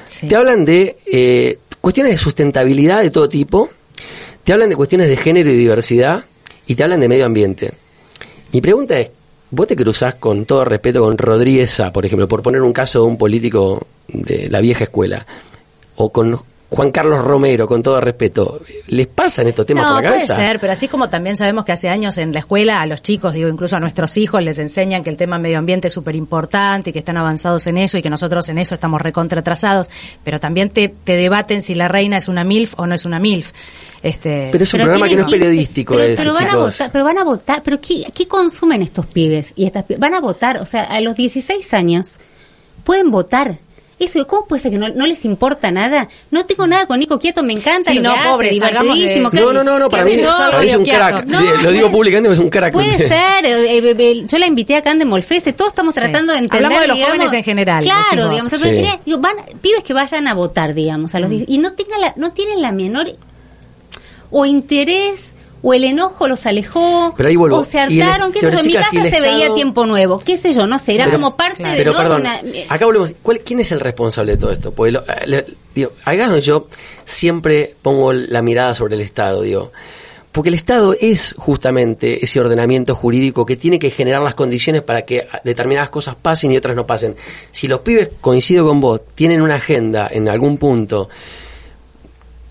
Sí. te hablan de eh, cuestiones de sustentabilidad de todo tipo, te hablan de cuestiones de género y diversidad y te hablan de medio ambiente. Mi pregunta es, ¿vos te cruzás con todo respeto con Rodríguez Sá, por ejemplo, por poner un caso de un político de la vieja escuela, o con Juan Carlos Romero, con todo respeto, ¿les pasan estos temas no, por la cabeza? puede ser, pero así como también sabemos que hace años en la escuela a los chicos, digo, incluso a nuestros hijos les enseñan que el tema medio ambiente es súper importante y que están avanzados en eso y que nosotros en eso estamos recontra atrasados, pero también te, te debaten si la reina es una MILF o no es una MILF. Este, Pero es un Pero programa que no es tienen 15, periodístico pero, ese, pero van a votar, pero van a votar, pero ¿qué, qué consumen estos pibes? Y estas van a votar, o sea, a los 16 años pueden votar. Eso, ¿cómo puede ser que no, no les importa nada? No tengo nada con Nico Quieto, me encanta Sí, lo no, que hace, pobre, de- divertidísimo. No, no, no, no, para mí, sé yo. para mí es un crack. No, De- lo digo puede- públicamente, es un crack. Puede ser, eh, eh, eh, yo la invité acá en Demolfese, todos estamos Sí. tratando de entender. Hablamos de los digamos, jóvenes en general, Claro, decimos. digamos, Sí. general, digo, van, pibes que vayan a votar, digamos, Mm. a los 10 y no tengan la, no tienen la menor o interés o el enojo los alejó Pero ahí vuelvo. o se hartaron, qué sé yo, en mi casa si se veía tiempo nuevo, qué sé yo, no sé, era Pero- como parte de Pero ¿no? perdón, una- acá volvemos. ¿Cuál, ¿Quién es el responsable de todo esto? Porque lo- eh, le- digo, acá es donde yo siempre pongo la mirada sobre el Estado, digo. Porque el Estado es justamente ese ordenamiento jurídico que tiene que generar las condiciones para que determinadas cosas pasen y otras no pasen. Si los pibes, coincido con vos, tienen una agenda en algún punto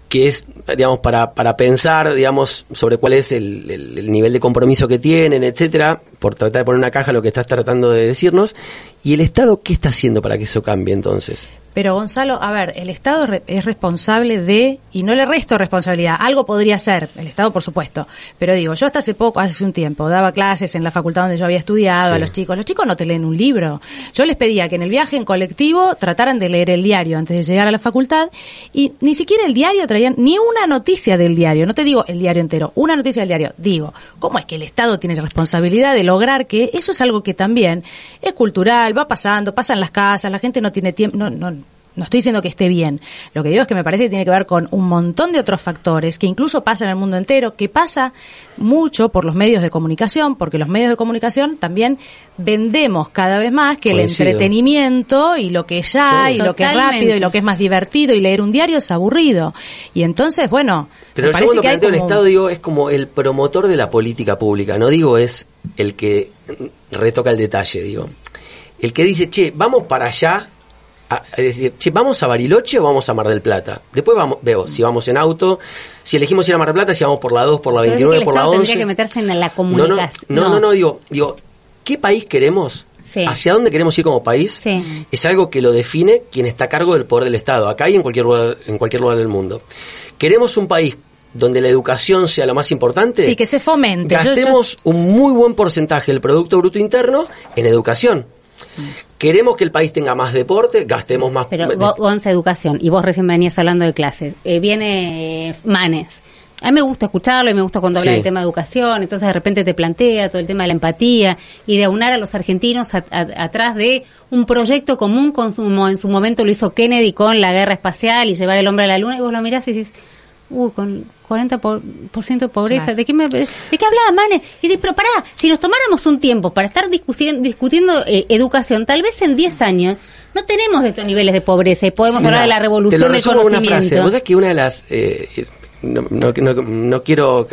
que es, digamos, para, para pensar, digamos, sobre cuál es el, el- el nivel de compromiso que tienen, etcétera, por tratar de poner una caja lo que estás tratando de decirnos. ¿Y el Estado qué está haciendo para que eso cambie entonces? Pero Gonzalo, a ver, el Estado es responsable de, y no le resto responsabilidad, algo podría ser, el Estado por supuesto, pero digo, yo hasta hace poco, hace un tiempo, daba clases en la facultad donde yo había estudiado a los chicos, los chicos no te leen un libro, yo les pedía que en el viaje en colectivo trataran de leer el diario antes de llegar a la facultad y ni siquiera el diario traían ni una noticia del diario, no te digo el diario entero, una noticia del diario, digo, ¿cómo es que el Estado tiene responsabilidad de lograr que eso es algo que también es cultural, va pasando, pasa en las casas, la gente no tiene tiempo, no, no, no estoy diciendo que esté bien. Lo que digo es que me parece que tiene que ver con un montón de otros factores que incluso pasan en el mundo entero, que pasa mucho por los medios de comunicación, porque los medios de comunicación también vendemos cada vez más que el entretenimiento y lo que ya y lo que es rápido y lo que es más divertido y leer un diario es aburrido. Y entonces, bueno, pero yo cuando planteo el Estado digo es como el promotor de la política pública, no digo es el que retoca el detalle, digo. El que dice, che, vamos para allá es decir, si vamos a Bariloche o vamos a Mar del Plata. Después vamos, veo si vamos en auto, si elegimos ir a Mar del Plata, si vamos por la 2, por la 29, por la 11. Tendría que meterse en la comunicación. No, no, no, digo, digo, ¿qué país queremos? ¿Hacia dónde queremos ir como país? Es algo que lo define quien está a cargo del poder del Estado, acá y en cualquier lugar, en cualquier lugar del mundo. ¿Queremos un país donde la educación sea lo más importante? Sí, que se fomente. Gastemos un muy buen porcentaje del Producto Bruto Interno en educación. Queremos que el país tenga más deporte, gastemos más. Pero Gonza Educación, y vos recién venías hablando de clases. Eh, viene Manes. A mí me gusta escucharlo y me gusta cuando habla del tema de educación, entonces de repente te plantea todo el tema de la empatía y de aunar a los argentinos atrás de un proyecto común como en su momento lo hizo Kennedy con la guerra espacial y llevar el hombre a la luna y vos lo mirás y dices, uy, con 40% de pobreza. ¿De qué, me, ¿De qué hablaba, Mane? Y dice, pero pará, si nos tomáramos un tiempo para estar discutiendo, discutiendo eh, educación, tal vez en 10 años no tenemos estos niveles de pobreza y podemos hablar de la revolución del conocimiento. Una frase. ¿Vos sabés que una de las eh, no, no, no, quiero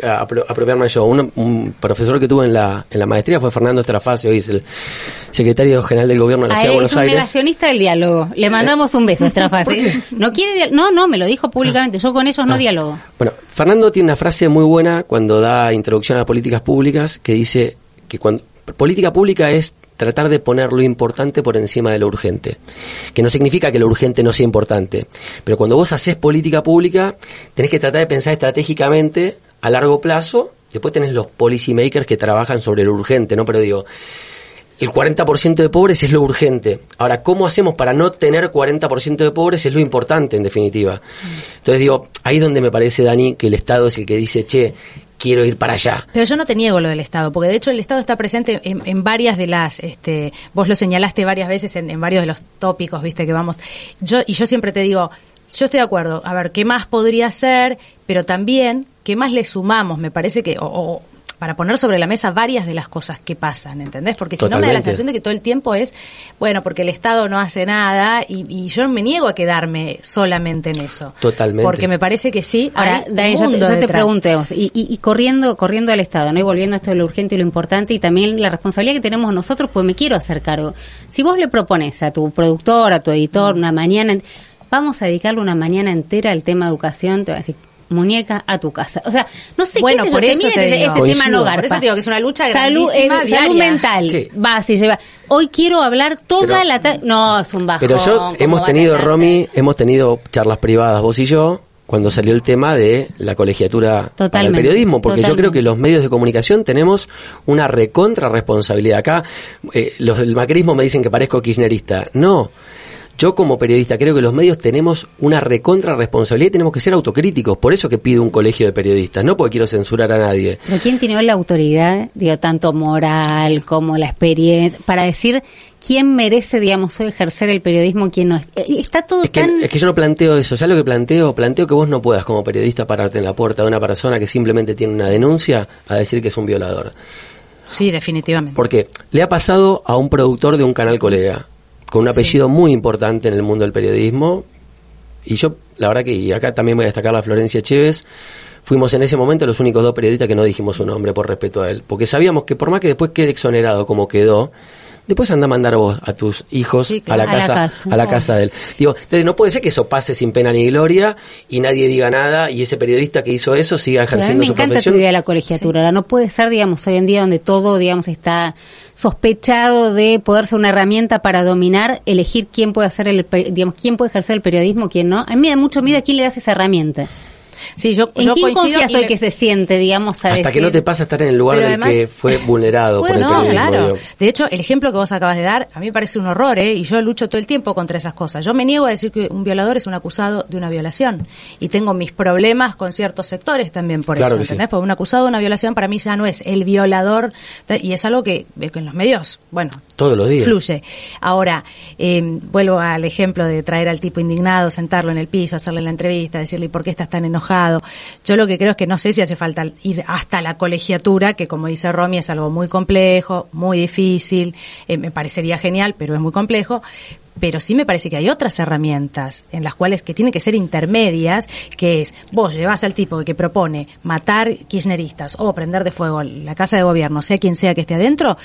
apropiarme yo. Un, profesor que tuve en la, en la maestría fue Fernando Estrafase, hoy es el secretario general del gobierno de la Ciudad de Buenos Aires. Es un negacionista del diálogo. Le mandamos un beso a Estrafase. no quiere no, no, me lo dijo públicamente. Yo con ellos no ah. diálogo. Bueno, Fernando tiene una frase muy buena cuando da introducción a las políticas públicas que dice que cuando política pública es tratar de poner lo importante por encima de lo urgente. Que no significa que lo urgente no sea importante, pero cuando vos haces política pública, tenés que tratar de pensar estratégicamente a largo plazo, después tenés los policy makers que trabajan sobre lo urgente, ¿no? Pero digo, el 40% de pobres es lo urgente. Ahora, ¿cómo hacemos para no tener 40% de pobres? Es lo importante, en definitiva. Entonces digo, ahí es donde me parece, Dani, que el Estado es el que dice, che, quiero ir para allá. Pero yo no te niego lo del Estado, porque de hecho el Estado está presente en, varias de las, este, vos lo señalaste varias veces en, varios de los tópicos, viste, que vamos. Yo, y yo siempre te digo, yo estoy de acuerdo, a ver, ¿qué más podría ser? Pero también, ¿qué más le sumamos? Me parece que, o para poner sobre la mesa varias de las cosas que pasan, ¿entendés? Porque si no me da la sensación de que todo el tiempo es, bueno, porque el Estado no hace nada y, yo me niego a quedarme solamente en eso. Totalmente. Porque me parece que sí. Ahora, Dani, yo, te, pregunto, y, y, corriendo, corriendo al Estado, ¿no? Y volviendo a esto de lo urgente y lo importante y también la responsabilidad que tenemos nosotros, pues me quiero hacer cargo. Si vos le propones a tu productor, a tu editor, una mañana, vamos a dedicarle una mañana entera al tema educación, te va a decir, muñeca a tu casa. O sea, no sé bueno, qué por eso te ese, ese tema no garpa. Por eso digo que es una lucha salud, eh, salud mental. Va, si lleva. Hoy quiero hablar toda la tarde. No, es un bajo. Pero yo hemos tenido Romy, hemos tenido charlas privadas vos y yo cuando salió el tema de la colegiatura para el periodismo, porque yo creo que los medios de comunicación tenemos una recontra responsabilidad. Acá eh, los del macrismo me dicen que parezco kirchnerista. No, yo como periodista creo que los medios tenemos una recontra responsabilidad y tenemos que ser autocríticos. Por eso que pido un colegio de periodistas, no porque quiero censurar a nadie. ¿Pero quién tiene la autoridad, digo, tanto moral como la experiencia, para decir quién merece, digamos, hoy ejercer el periodismo, quién no? Eh, está todo es que, tan... Es que yo no planteo eso. ¿Sabes lo que planteo? Planteo que vos no puedas como periodista pararte en la puerta de una persona que simplemente tiene una denuncia a decir que es un violador. Sí, definitivamente. Porque le ha pasado a un productor de un canal colega con un apellido muy importante en el mundo del periodismo. Y yo, la verdad que, y acá también voy a destacar a Florencia Chévez, fuimos en ese momento los únicos dos periodistas que no dijimos su nombre por respeto a él. Porque sabíamos que por más que después quede exonerado como quedó, después anda a mandar vos, a tus hijos, Sí, a la casa, A la casa. a la casa de él. Digo, entonces no puede ser que eso pase sin pena ni gloria y nadie diga nada y ese periodista que hizo eso siga Pero a mí ejerciendo me su encanta tu profesión. idea de la colegiatura. No puede ser, digamos, hoy en día donde todo, digamos, está sospechado de poder ser una herramienta para dominar, elegir quién puede hacer el, digamos, quién puede ejercer el periodismo, quién no. A mí me da mucho miedo a quién le das esa herramienta. Sí, yo, ¿En yo quién coincido confías hoy le- que se siente, digamos, a Hasta que no decir- te pasa a estar en el lugar Pero del además- que fue vulnerado por el Bueno, No, claro. digo. De hecho, el ejemplo que vos acabas de dar, a mí me parece un horror, ¿eh? Y yo lucho todo el tiempo contra esas cosas. Yo me niego a decir que un violador es un acusado de una violación. Y tengo mis problemas con ciertos sectores también por Claro eso, que sí. ¿entendés? Porque un acusado de una violación para mí ya no es el violador, y es algo que, que en los medios, bueno, Todos los días. fluye. Ahora, eh, vuelvo al ejemplo de traer al tipo indignado, sentarlo en el piso, hacerle la entrevista, decirle por qué estás tan enojado. Yo lo que creo es que no sé si hace falta ir hasta la colegiatura, que como dice Romy es algo muy complejo, muy difícil, eh, me parecería genial, pero es muy complejo. Pero sí me parece que hay otras herramientas en las cuales que tienen que ser intermedias, que es vos llevas al tipo que propone matar kirchneristas o prender de fuego la casa de gobierno, sea quien sea que esté adentro,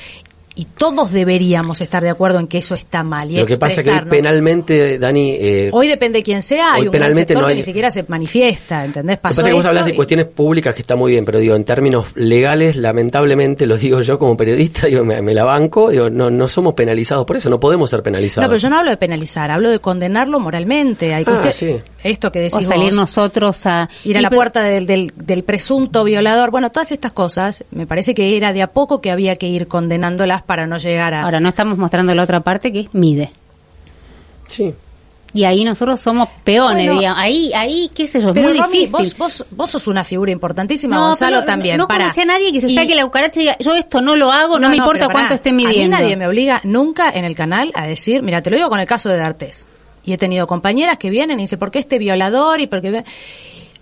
y todos deberíamos estar de acuerdo en que eso está mal y Lo que pasa es que hoy penalmente, Dani, eh, Hoy depende de quién sea, hay Hoy un gran penalmente sector no que hay- ni siquiera se manifiesta, ¿entendés? Lo que Pasó pasa es que vos hablas de y- cuestiones públicas que está muy bien, pero digo, en términos legales, lamentablemente, lo digo yo como periodista, digo, me, me la banco, digo, no, no somos penalizados por eso, no podemos ser penalizados. No, pero yo no hablo de penalizar, hablo de condenarlo moralmente. Hay Ah, cuestiones- sí. Esto que o decís salir nosotros a ir a la puerta del, del, del presunto violador, bueno, todas estas cosas, me parece que era de a poco que había que ir condenándolas para no llegar a... Ahora no estamos mostrando la otra parte que es mide. Sí. Y ahí nosotros somos peones, Bueno. digamos. Ahí, ahí, qué sé yo, es Pero, muy Romy, difícil. vos, vos, vos sos una figura importantísima, no, Gonzalo pero también. No para conocí a nadie que se Y- saque la cucaracha y diga, yo esto no lo hago, no, me importa pará. cuánto esté midiendo. A mí nadie me obliga nunca en el canal a decir, mira, te lo digo con el caso de D'Artés. Y he tenido compañeras que vienen y dicen, ¿por qué este violador? Y porque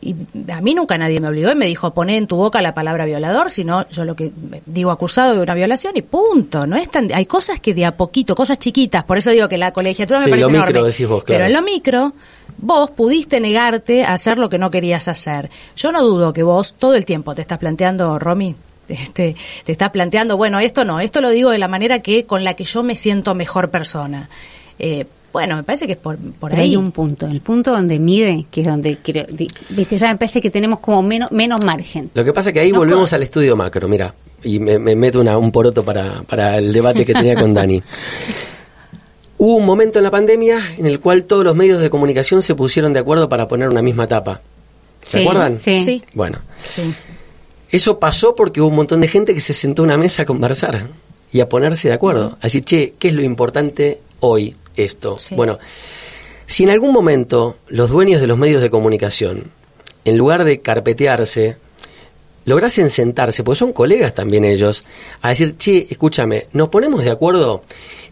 y a mí nunca nadie me obligó y me dijo, poné en tu boca la palabra violador, sino yo lo que digo acusado de una violación y punto. No es tan, hay cosas que de a poquito, cosas chiquitas, por eso digo que la colegiatura Sí, me parece lo micro enorme. decís vos, claro. Pero en lo micro, vos pudiste negarte a hacer lo que no querías hacer. Yo no dudo que vos todo el tiempo te estás planteando, Romy, este, te estás planteando, bueno, esto no, esto lo digo de la manera que con la que yo me siento mejor persona. Eh, bueno, me parece que es por, por Pero ahí. hay un punto, el punto donde mide, que es donde creo, viste, ya me parece que tenemos como menos, menos margen. Lo que pasa es que ahí No volvemos puedo- al estudio macro, mira, y me, me meto una, un poroto para, para el debate que tenía con Dani. Hubo un momento en la pandemia en el cual todos los medios de comunicación se pusieron de acuerdo para poner una misma tapa. ¿Se Sí, acuerdan? sí. Sí. Bueno, Sí. eso pasó porque hubo un montón de gente que se sentó a una mesa a conversar y a ponerse de acuerdo. A decir, che, ¿qué es lo importante hoy esto? Sí. Bueno, si en algún momento los dueños de los medios de comunicación, en lugar de carpetearse, lograsen sentarse, porque son colegas también ellos, a decir, che, escúchame, nos ponemos de acuerdo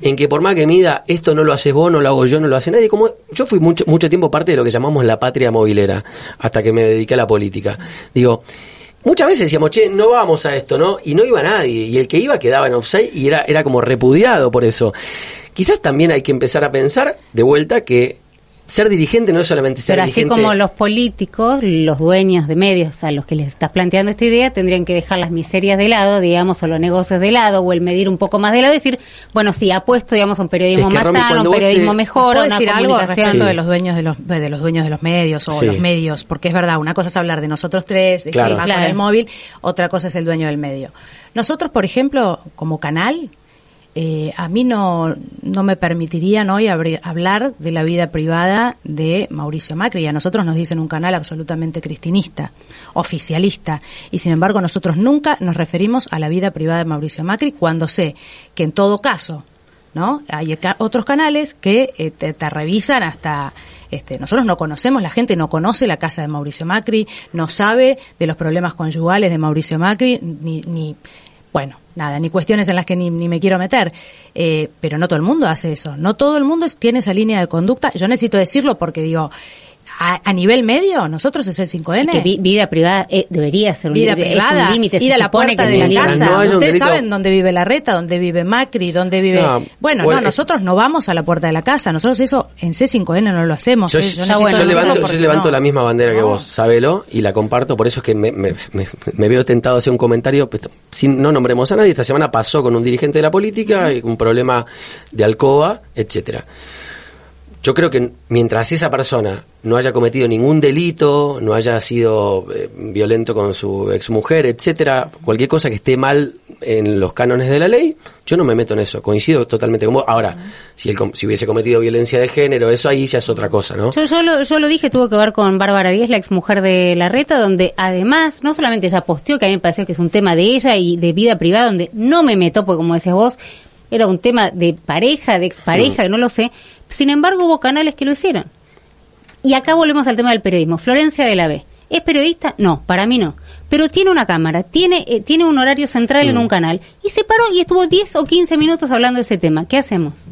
en que por más que mida, esto no lo haces vos, no lo hago yo, no lo hace nadie. Como yo fui mucho, mucho tiempo parte de lo que llamamos la patria movilera, hasta que me dediqué a la política. Digo, muchas veces decíamos, che, no vamos a esto, ¿no? Y no iba nadie, y el que iba quedaba en offside y era, era como repudiado por eso. Quizás también hay que empezar a pensar de vuelta que ser dirigente no es solamente ser Pero así dirigente. como los políticos, los dueños de medios a los que les estás planteando esta idea, tendrían que dejar las miserias de lado, digamos, o los negocios de lado, o el medir un poco más de lado, decir, bueno, sí, apuesto, digamos, a un periodismo Es que, más Romy, sano, un periodismo te- mejor, ¿Puedo una decir algo respecto Sí. de los dueños de los de los dueños de los medios o Sí. los medios? Porque es verdad, una cosa es hablar de nosotros tres, de Claro. Claro. con el móvil, otra cosa es el dueño del medio. Nosotros, por ejemplo, como canal, eh, a mí no, no me permitirían hoy abrir- hablar de la vida privada de Mauricio Macri. A nosotros nos dicen un canal absolutamente cristinista, oficialista, y sin embargo nosotros nunca nos referimos a la vida privada de Mauricio Macri cuando sé que en todo caso ¿no? Hay otros canales que eh, te, te revisan hasta este, nosotros no conocemos, la gente no conoce la casa de Mauricio Macri, no sabe de los problemas conyugales de Mauricio Macri, ni, ni bueno, nada, ni cuestiones en las que ni, ni me quiero meter. Eh, pero no todo el mundo hace eso, no todo el mundo tiene esa línea de conducta. Yo necesito decirlo porque digo, a, nivel medio, nosotros es el 5N. que vida privada eh, debería ser un vida privada, límite. Ir a la puerta de la casa. Ustedes saben dónde vive la reta, dónde vive Macri, dónde vive. bueno, no, nosotros no vamos a la puerta de la casa. Nosotros eso en C5N no lo hacemos. Yo, ¿eh? levanto, la misma bandera que vos, sabelo, y la comparto. Por eso es que me, me, veo tentado a hacer un comentario. Pues, sin, no nombremos a nadie. Esta semana pasó con un dirigente de la política, y un problema de alcoba, etcétera. Yo creo que mientras esa persona no haya cometido ningún delito, no haya sido eh, violento con su exmujer, etcétera, cualquier cosa que esté mal en los cánones de la ley, yo no me meto en eso. Coincido totalmente con vos. Ahora, si, él, si hubiese cometido violencia de género, eso ahí ya es otra cosa, ¿no? Yo, lo, yo lo dije, tuvo que ver con Bárbara Díez, la exmujer de la reta, donde además, no solamente ella posteó, que a mí me pareció que es un tema de ella y de vida privada, donde no me meto, porque como decías vos, era un tema de pareja, de expareja, que no lo sé. Sin embargo, hubo canales que lo hicieron. Y acá volvemos al tema del periodismo. Florencia de la B. ¿Es periodista? No, para mí no. Pero tiene una cámara, tiene, eh, tiene un horario central en un canal. Y se paró y estuvo 10 o 15 minutos hablando de ese tema. ¿Qué hacemos?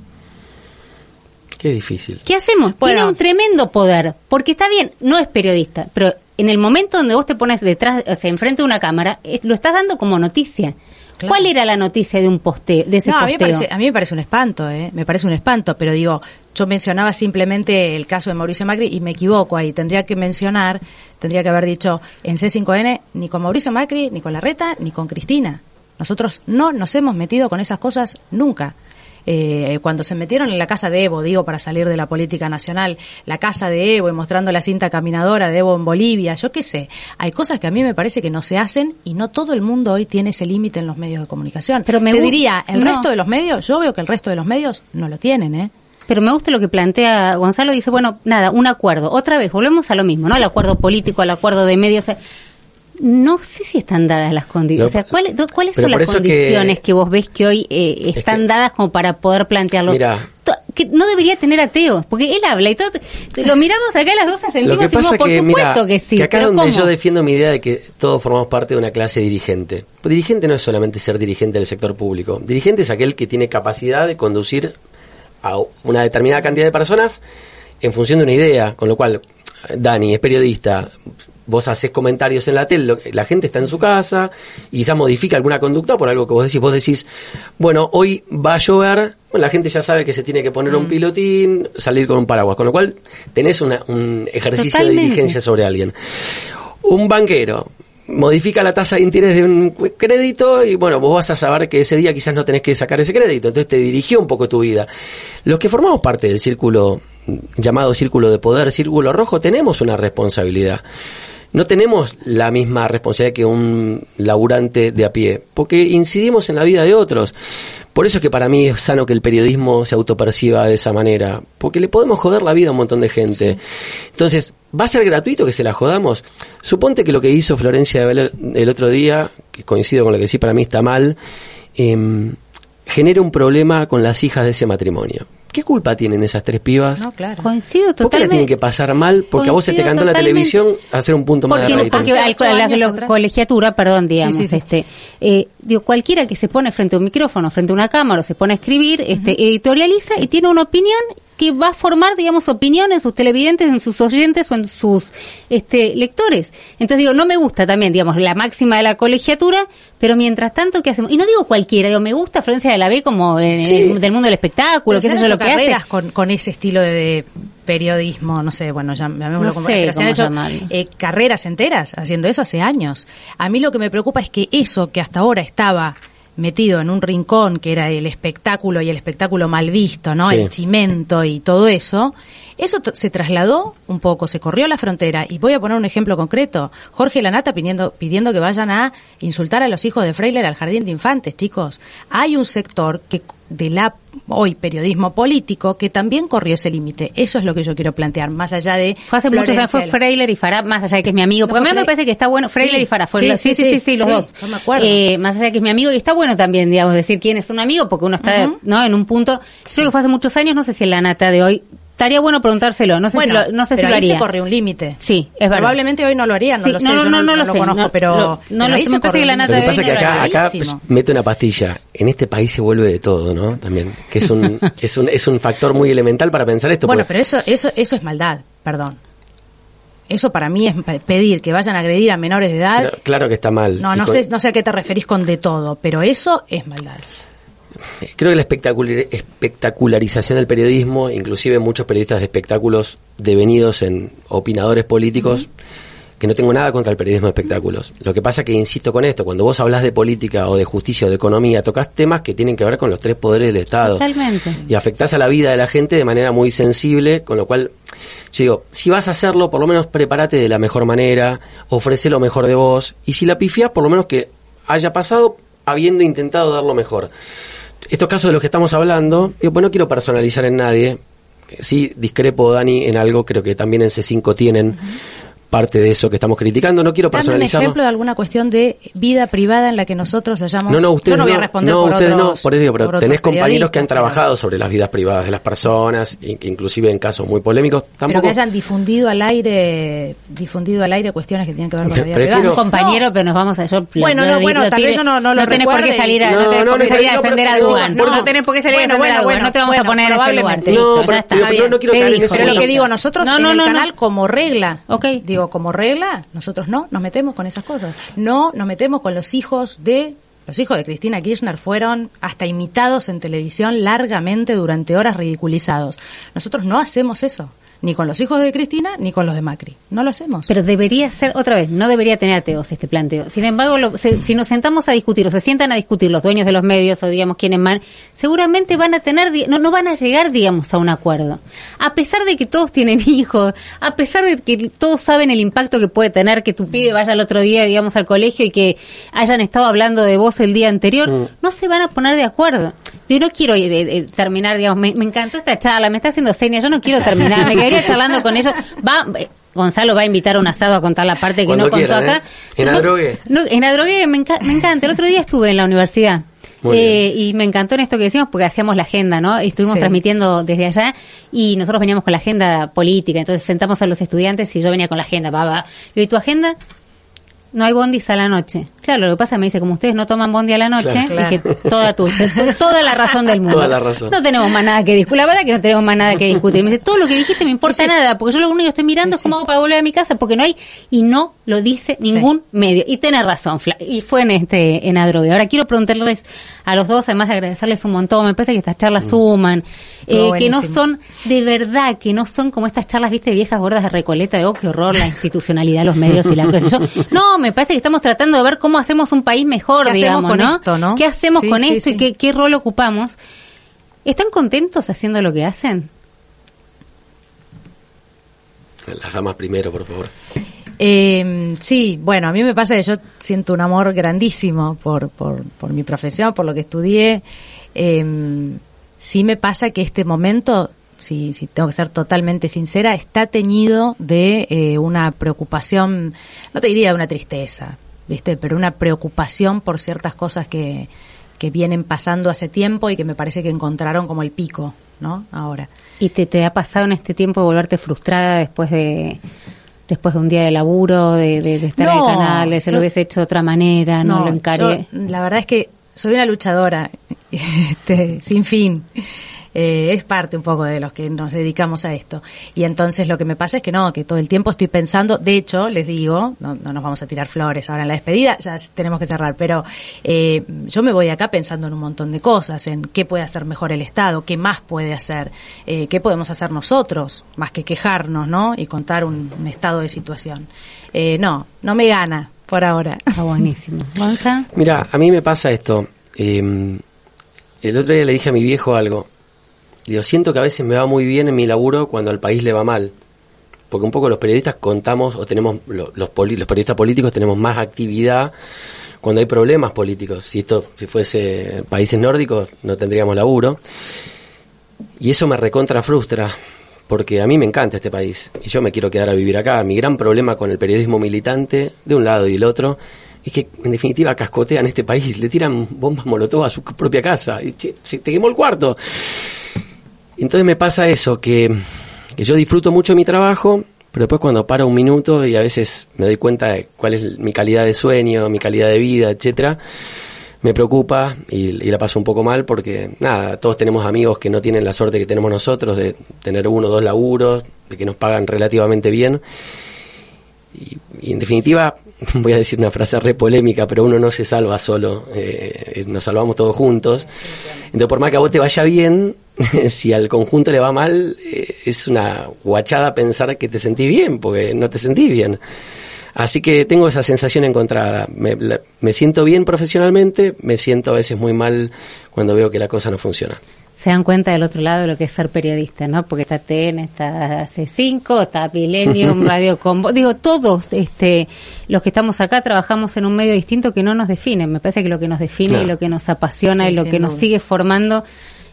Qué difícil. ¿Qué hacemos? tiene un tremendo poder. Porque está bien, no es periodista, pero en el momento donde vos te pones detrás, o sea, enfrente de una cámara, lo estás dando como noticia. ¿Cuál era la noticia de un posteo, de ese no, A mí, me parece, un espanto, ¿eh? me parece un espanto, pero digo, yo mencionaba simplemente el caso de Mauricio Macri y me equivoco ahí. Tendría que mencionar, tendría que haber dicho en C5N ni con Mauricio Macri, ni con Larreta, ni con Cristina. Nosotros no nos hemos metido con esas cosas nunca eh, cuando se metieron en la casa de Evo, digo, para salir de la política nacional, la casa de Evo y mostrando la cinta caminadora de Evo en Bolivia, yo qué sé, hay cosas que a mí me parece que no se hacen y no todo el mundo hoy tiene ese límite en los medios de comunicación. Pero me Te diría, el resto de los medios, yo veo que el resto de los medios no lo tienen, ¿eh? Pero me gusta lo que plantea Gonzalo, dice, bueno, nada, un acuerdo. Otra vez, volvemos a lo mismo, ¿no? Al acuerdo político, al acuerdo de medios no sé si están dadas las condiciones. O sea, ¿cuáles, son las condiciones que, vos ves que hoy eh, están dadas como para poder plantearlo? Mira, que no debería tener ateos, porque él habla y todo. Lo miramos acá las dos sentimos y decimos, por supuesto que sí. Que acá es donde yo defiendo mi idea de que todos formamos parte de una clase dirigente. Pues dirigente no es solamente ser dirigente del sector público. Dirigente es aquel que tiene capacidad de conducir a una determinada cantidad de personas en función de una idea, con lo cual Dani es periodista, vos haces comentarios en la tele, la gente está en su casa y quizás modifica alguna conducta por algo que vos decís. Vos decís, bueno, hoy va a llover, la gente ya sabe que se tiene que poner un mm. pilotín, salir con un paraguas, con lo cual tenés un ejercicio de diligencia sobre alguien. Un banquero modifica la tasa de interés de un crédito y bueno, vos vas a saber que ese día quizás no tenés que sacar ese crédito, entonces te dirigió un poco tu vida. Los que formamos parte del círculo llamado círculo de poder, círculo rojo, tenemos una responsabilidad. No tenemos la misma responsabilidad que un laburante de a pie, porque incidimos en la vida de otros. Por eso es que para mí es sano que el periodismo se autoperciba de esa manera, porque le podemos joder la vida a un montón de gente. Entonces, ¿va a ser gratuito que se la jodamos? Suponte que lo que hizo Florencia el otro día, que coincido con lo que sí para mí está mal, eh, genera un problema con las hijas de ese matrimonio. ¿Qué culpa tienen esas tres pibas? No, claro. Coincido totalmente. ¿Por qué la tienen que pasar mal? Porque a vos se te cantó la televisión hacer un punto más de rating. Porque la, colegiatura, perdón, digamos, este, eh, digo, cualquiera que se pone frente a un micrófono, frente a una cámara, o se pone a escribir, este, editorializa y tiene una opinión que va a formar, digamos, opinión en sus televidentes, en sus oyentes o en sus este, lectores. Entonces digo, no me gusta también, digamos, la máxima de la colegiatura, pero mientras tanto, ¿qué hacemos? Y no digo cualquiera, digo, me gusta Florencia de la B como en, del mundo del espectáculo, qué sé yo, lo que hace. Con, con ese estilo de, periodismo, no sé, bueno, ya no como, pero se han hecho eh, carreras enteras haciendo eso hace años. A mí lo que me preocupa es que eso que hasta ahora estaba metido en un rincón que era el espectáculo y el espectáculo mal visto, ¿no? El chimento y todo eso, eso se trasladó un poco, se corrió la frontera. Y voy a poner un ejemplo concreto. Jorge Lanata pidiendo, pidiendo que vayan a insultar a los hijos de Freiler al jardín de infantes, chicos. Hay un sector que de la hoy periodismo político que también corrió ese límite. Eso es lo que yo quiero plantear, más allá de Fue hace muchos años fue Freiler y Farah, más allá de que es mi amigo, porque a mí me parece que está bueno Freiler y Farah, sí, sí, sí, sí, los dos. Yo me acuerdo. Eh, más allá de que es mi amigo y está bueno también, digamos, decir quién es un amigo porque uno está, ¿no? en un punto, creo que fue hace muchos años, no sé si en la nata de hoy Estaría bueno preguntárselo, no sé si lo, no sé si lo haría. se corre un límite. Sí, es verdad. Probablemente hoy no lo haría, no lo sé, no, no, no, lo, conozco, pero no lo sé, que la nata Lo que pasa es que acá, acá mete una pastilla. En este país se vuelve de todo, ¿no? También, que es un es un es un factor muy elemental para pensar esto. Bueno, pero eso eso eso es maldad, perdón. Eso para mí es pedir que vayan a agredir a menores de edad. Claro, claro que está mal. No, no con- sé, no sé a qué te referís con de todo, pero eso es maldad. Creo que la espectacular- espectacularización del periodismo, inclusive muchos periodistas de espectáculos devenidos en opinadores políticos, que no tengo nada contra el periodismo de espectáculos. Lo que pasa que, insisto con esto, cuando vos hablas de política o de justicia o de economía, tocas temas que tienen que ver con los tres poderes del Estado. Totalmente. Y afectás a la vida de la gente de manera muy sensible, con lo cual, yo digo, si vas a hacerlo, por lo menos prepárate de la mejor manera, ofrece lo mejor de vos, y si la pifias, por lo menos que haya pasado habiendo intentado dar lo mejor. Estos casos de los que estamos hablando, digo, pues no quiero personalizar en nadie, sí discrepo, Dani, en algo, creo que también en C5 tienen parte de eso que estamos criticando, no quiero Dame un ejemplo de alguna cuestión de vida privada en la que nosotros hayamos... No, no, ustedes Yo no no, voy a responder no, por ustedes otros, no, por eso digo, pero tenés compañeros que han trabajado sobre las vidas privadas de las personas, in- inclusive en casos muy polémicos, Pero tampoco que hayan difundido al aire difundido al aire cuestiones que tienen que ver con la vida Prefiero- privada. Un compañero, pero nos vamos a... Yo, Bueno, no, bueno, tal vez yo no- no lo tenés por qué salir a, no, No, tenés no, por qué no, salir a no, defender pero- a pero- Dugan. No, tenés por qué salir a defender a bueno, Dugan. No te vamos a poner en ese lugar. No, ya pero- está. pero- pero no quiero caer en ese Pero lo que digo, nosotros No, en no, el no, no. canal como regla, Ok. Como regla, nosotros no nos metemos con esas cosas. No nos metemos con los hijos de los hijos de Cristina Kirchner fueron hasta imitados en televisión largamente durante horas ridiculizados. Nosotros no hacemos eso, ni con los hijos de Cristina ni con los de Macri. No lo hacemos. Pero debería ser, otra vez, no debería tener ateos este planteo. Sin embargo, lo- se- si nos sentamos a discutir o se sientan a discutir los dueños de los medios o digamos quienes man, seguramente van a tener, no, no van a llegar, digamos, a un acuerdo. A pesar de que todos tienen hijos, a pesar de que todos saben el impacto que puede tener que tu pibe vaya el otro día, digamos, al colegio y que hayan estado hablando de vos el día anterior, Mm. no se van a poner de acuerdo. Yo no quiero eh, eh, terminar, digamos, me, me encantó esta charla, me está haciendo señas, yo no quiero terminar, me quedaría charlando con ellos. Va, eh, Gonzalo va a invitar a un asado a contar la parte que Cuando no contó quieran, acá. ¿eh? En Adrogué. no, en Adrogué me, enca- me encanta. El otro día estuve en la universidad. Eh, y me encantó en esto que decíamos porque hacíamos la agenda, ¿no? Y Estuvimos Sí. transmitiendo desde allá y nosotros veníamos con la agenda política. Entonces sentamos a los estudiantes y yo venía con la agenda. Va, va. ¿y tu agenda? No hay bondis a la noche. Claro, lo que pasa me dice, como ustedes no toman bondi a la noche, Claro. dije, toda tu, toda la razón del mundo. Toda la razón. No tenemos más nada que discutir. La verdad que no tenemos más nada que discutir. Me dice, todo lo que dijiste me importa Sí, nada, porque yo lo único que estoy mirando Sí, es cómo sí. hago para volver a mi casa, porque no hay, y no lo dice ningún medio. Y tenés razón, Fla- y fue en este, en Adrogue. Ahora quiero preguntarles a los dos, además de agradecerles un montón, me parece que estas charlas suman, Estuvo eh, que no son, de verdad, que no son como estas charlas, viste, viejas gordas de Recoleta, de, oh, qué horror, la institucionalidad, los medios y la sé yo. No, me parece que estamos tratando de ver cómo hacemos un país mejor, ¿Qué hacemos digamos, con ¿no? esto, no? ¿Qué hacemos Sí, con sí, esto y qué, qué rol ocupamos? ¿Están contentos haciendo lo que hacen? Las damas primero, por favor. Eh, sí, bueno, a mí me pasa que yo siento un amor grandísimo por, por, por mi profesión, por lo que estudié. Eh, sí me pasa que este momento, si, si tengo que ser totalmente sincera, está teñido de eh, una preocupación, no te diría de una tristeza, ¿viste? Pero una preocupación por ciertas cosas que, que vienen pasando hace tiempo y que me parece que encontraron como el pico, ¿no? Ahora. ¿Y te, te ha pasado en este tiempo volverte frustrada después de después de un día de laburo, de, de- de estar en el canal, de se yo- lo hubiese hecho de otra manera, no, lo encaré? yo, la verdad es que soy una luchadora, este, sin fin. Eh, es parte un poco de los que nos dedicamos a esto. Y entonces lo que me pasa es que no, que todo el tiempo estoy pensando, de hecho, les digo, no, no nos vamos a tirar flores ahora en la despedida, ya tenemos que cerrar, pero eh, yo me voy de acá pensando en un montón de cosas, en qué puede hacer mejor el Estado, qué más puede hacer, eh, qué podemos hacer nosotros, más que quejarnos, ¿no? Y contar un, un estado de situación. Eh, no, no me gana por ahora. Está buenísimo. ¿Gonza? Mira, a mí me pasa esto. Eh, el otro día le dije a mi viejo algo. Digo, siento que a veces me va muy bien en mi laburo cuando al país le va mal. Porque un poco los periodistas contamos, o tenemos, lo- los, los periodistas políticos tenemos más actividad cuando hay problemas políticos. Si esto si fuese países nórdicos, no tendríamos laburo. Y eso me recontra frustra, porque a mí me encanta este país y yo me quiero quedar a vivir acá. Mi gran problema con el periodismo militante, de un lado y del otro, es que en definitiva cascotean este país, le tiran bombas molotov a su propia casa y te quemó el cuarto. Entonces me pasa eso, que, yo disfruto mucho mi trabajo, pero después cuando paro un minuto y a veces me doy cuenta de cuál es mi calidad de sueño, mi calidad de vida, etcétera, me preocupa y, y la paso un poco mal porque, nada, todos tenemos amigos que no tienen la suerte que tenemos nosotros de tener uno o dos laburos, de que nos pagan relativamente bien. y, en definitiva, voy a decir una frase re polémica, pero uno no se salva solo, eh, nos salvamos todos juntos. Entonces, por más que a vos te vaya bien, si al conjunto le va mal, eh, es una guachada pensar que te sentís bien, porque no te sentís bien. Así que tengo esa sensación encontrada. Me, me siento bien profesionalmente, me siento a veces muy mal cuando veo que la cosa no funciona se dan cuenta del otro lado de lo que es ser periodista, ¿no? Porque está TN, está C5, está Millennium, Radio Combo. Digo, todos este, los que estamos acá trabajamos en un medio distinto que no nos define. Me parece que lo que nos define y lo que nos apasiona y lo que nos sigue formando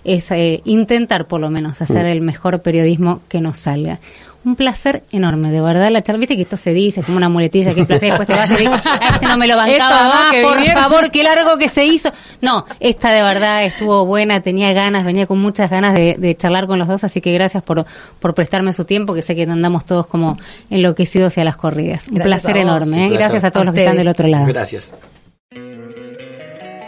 es eh, intentar por lo menos hacer mm. el mejor periodismo que nos salga un placer enorme, de verdad, la charla. Viste que esto se dice como una muletilla, que placer, después te vas a decir, este no me lo bancaba por favor, qué largo que se hizo. No, esta de verdad estuvo buena, tenía ganas, venía con muchas ganas de, charlar con los dos, así que gracias por, por prestarme su tiempo, que sé que andamos todos como enloquecidos hacia las corridas. Un placer enorme, ¿eh? gracias a todos los que están del otro lado. Gracias.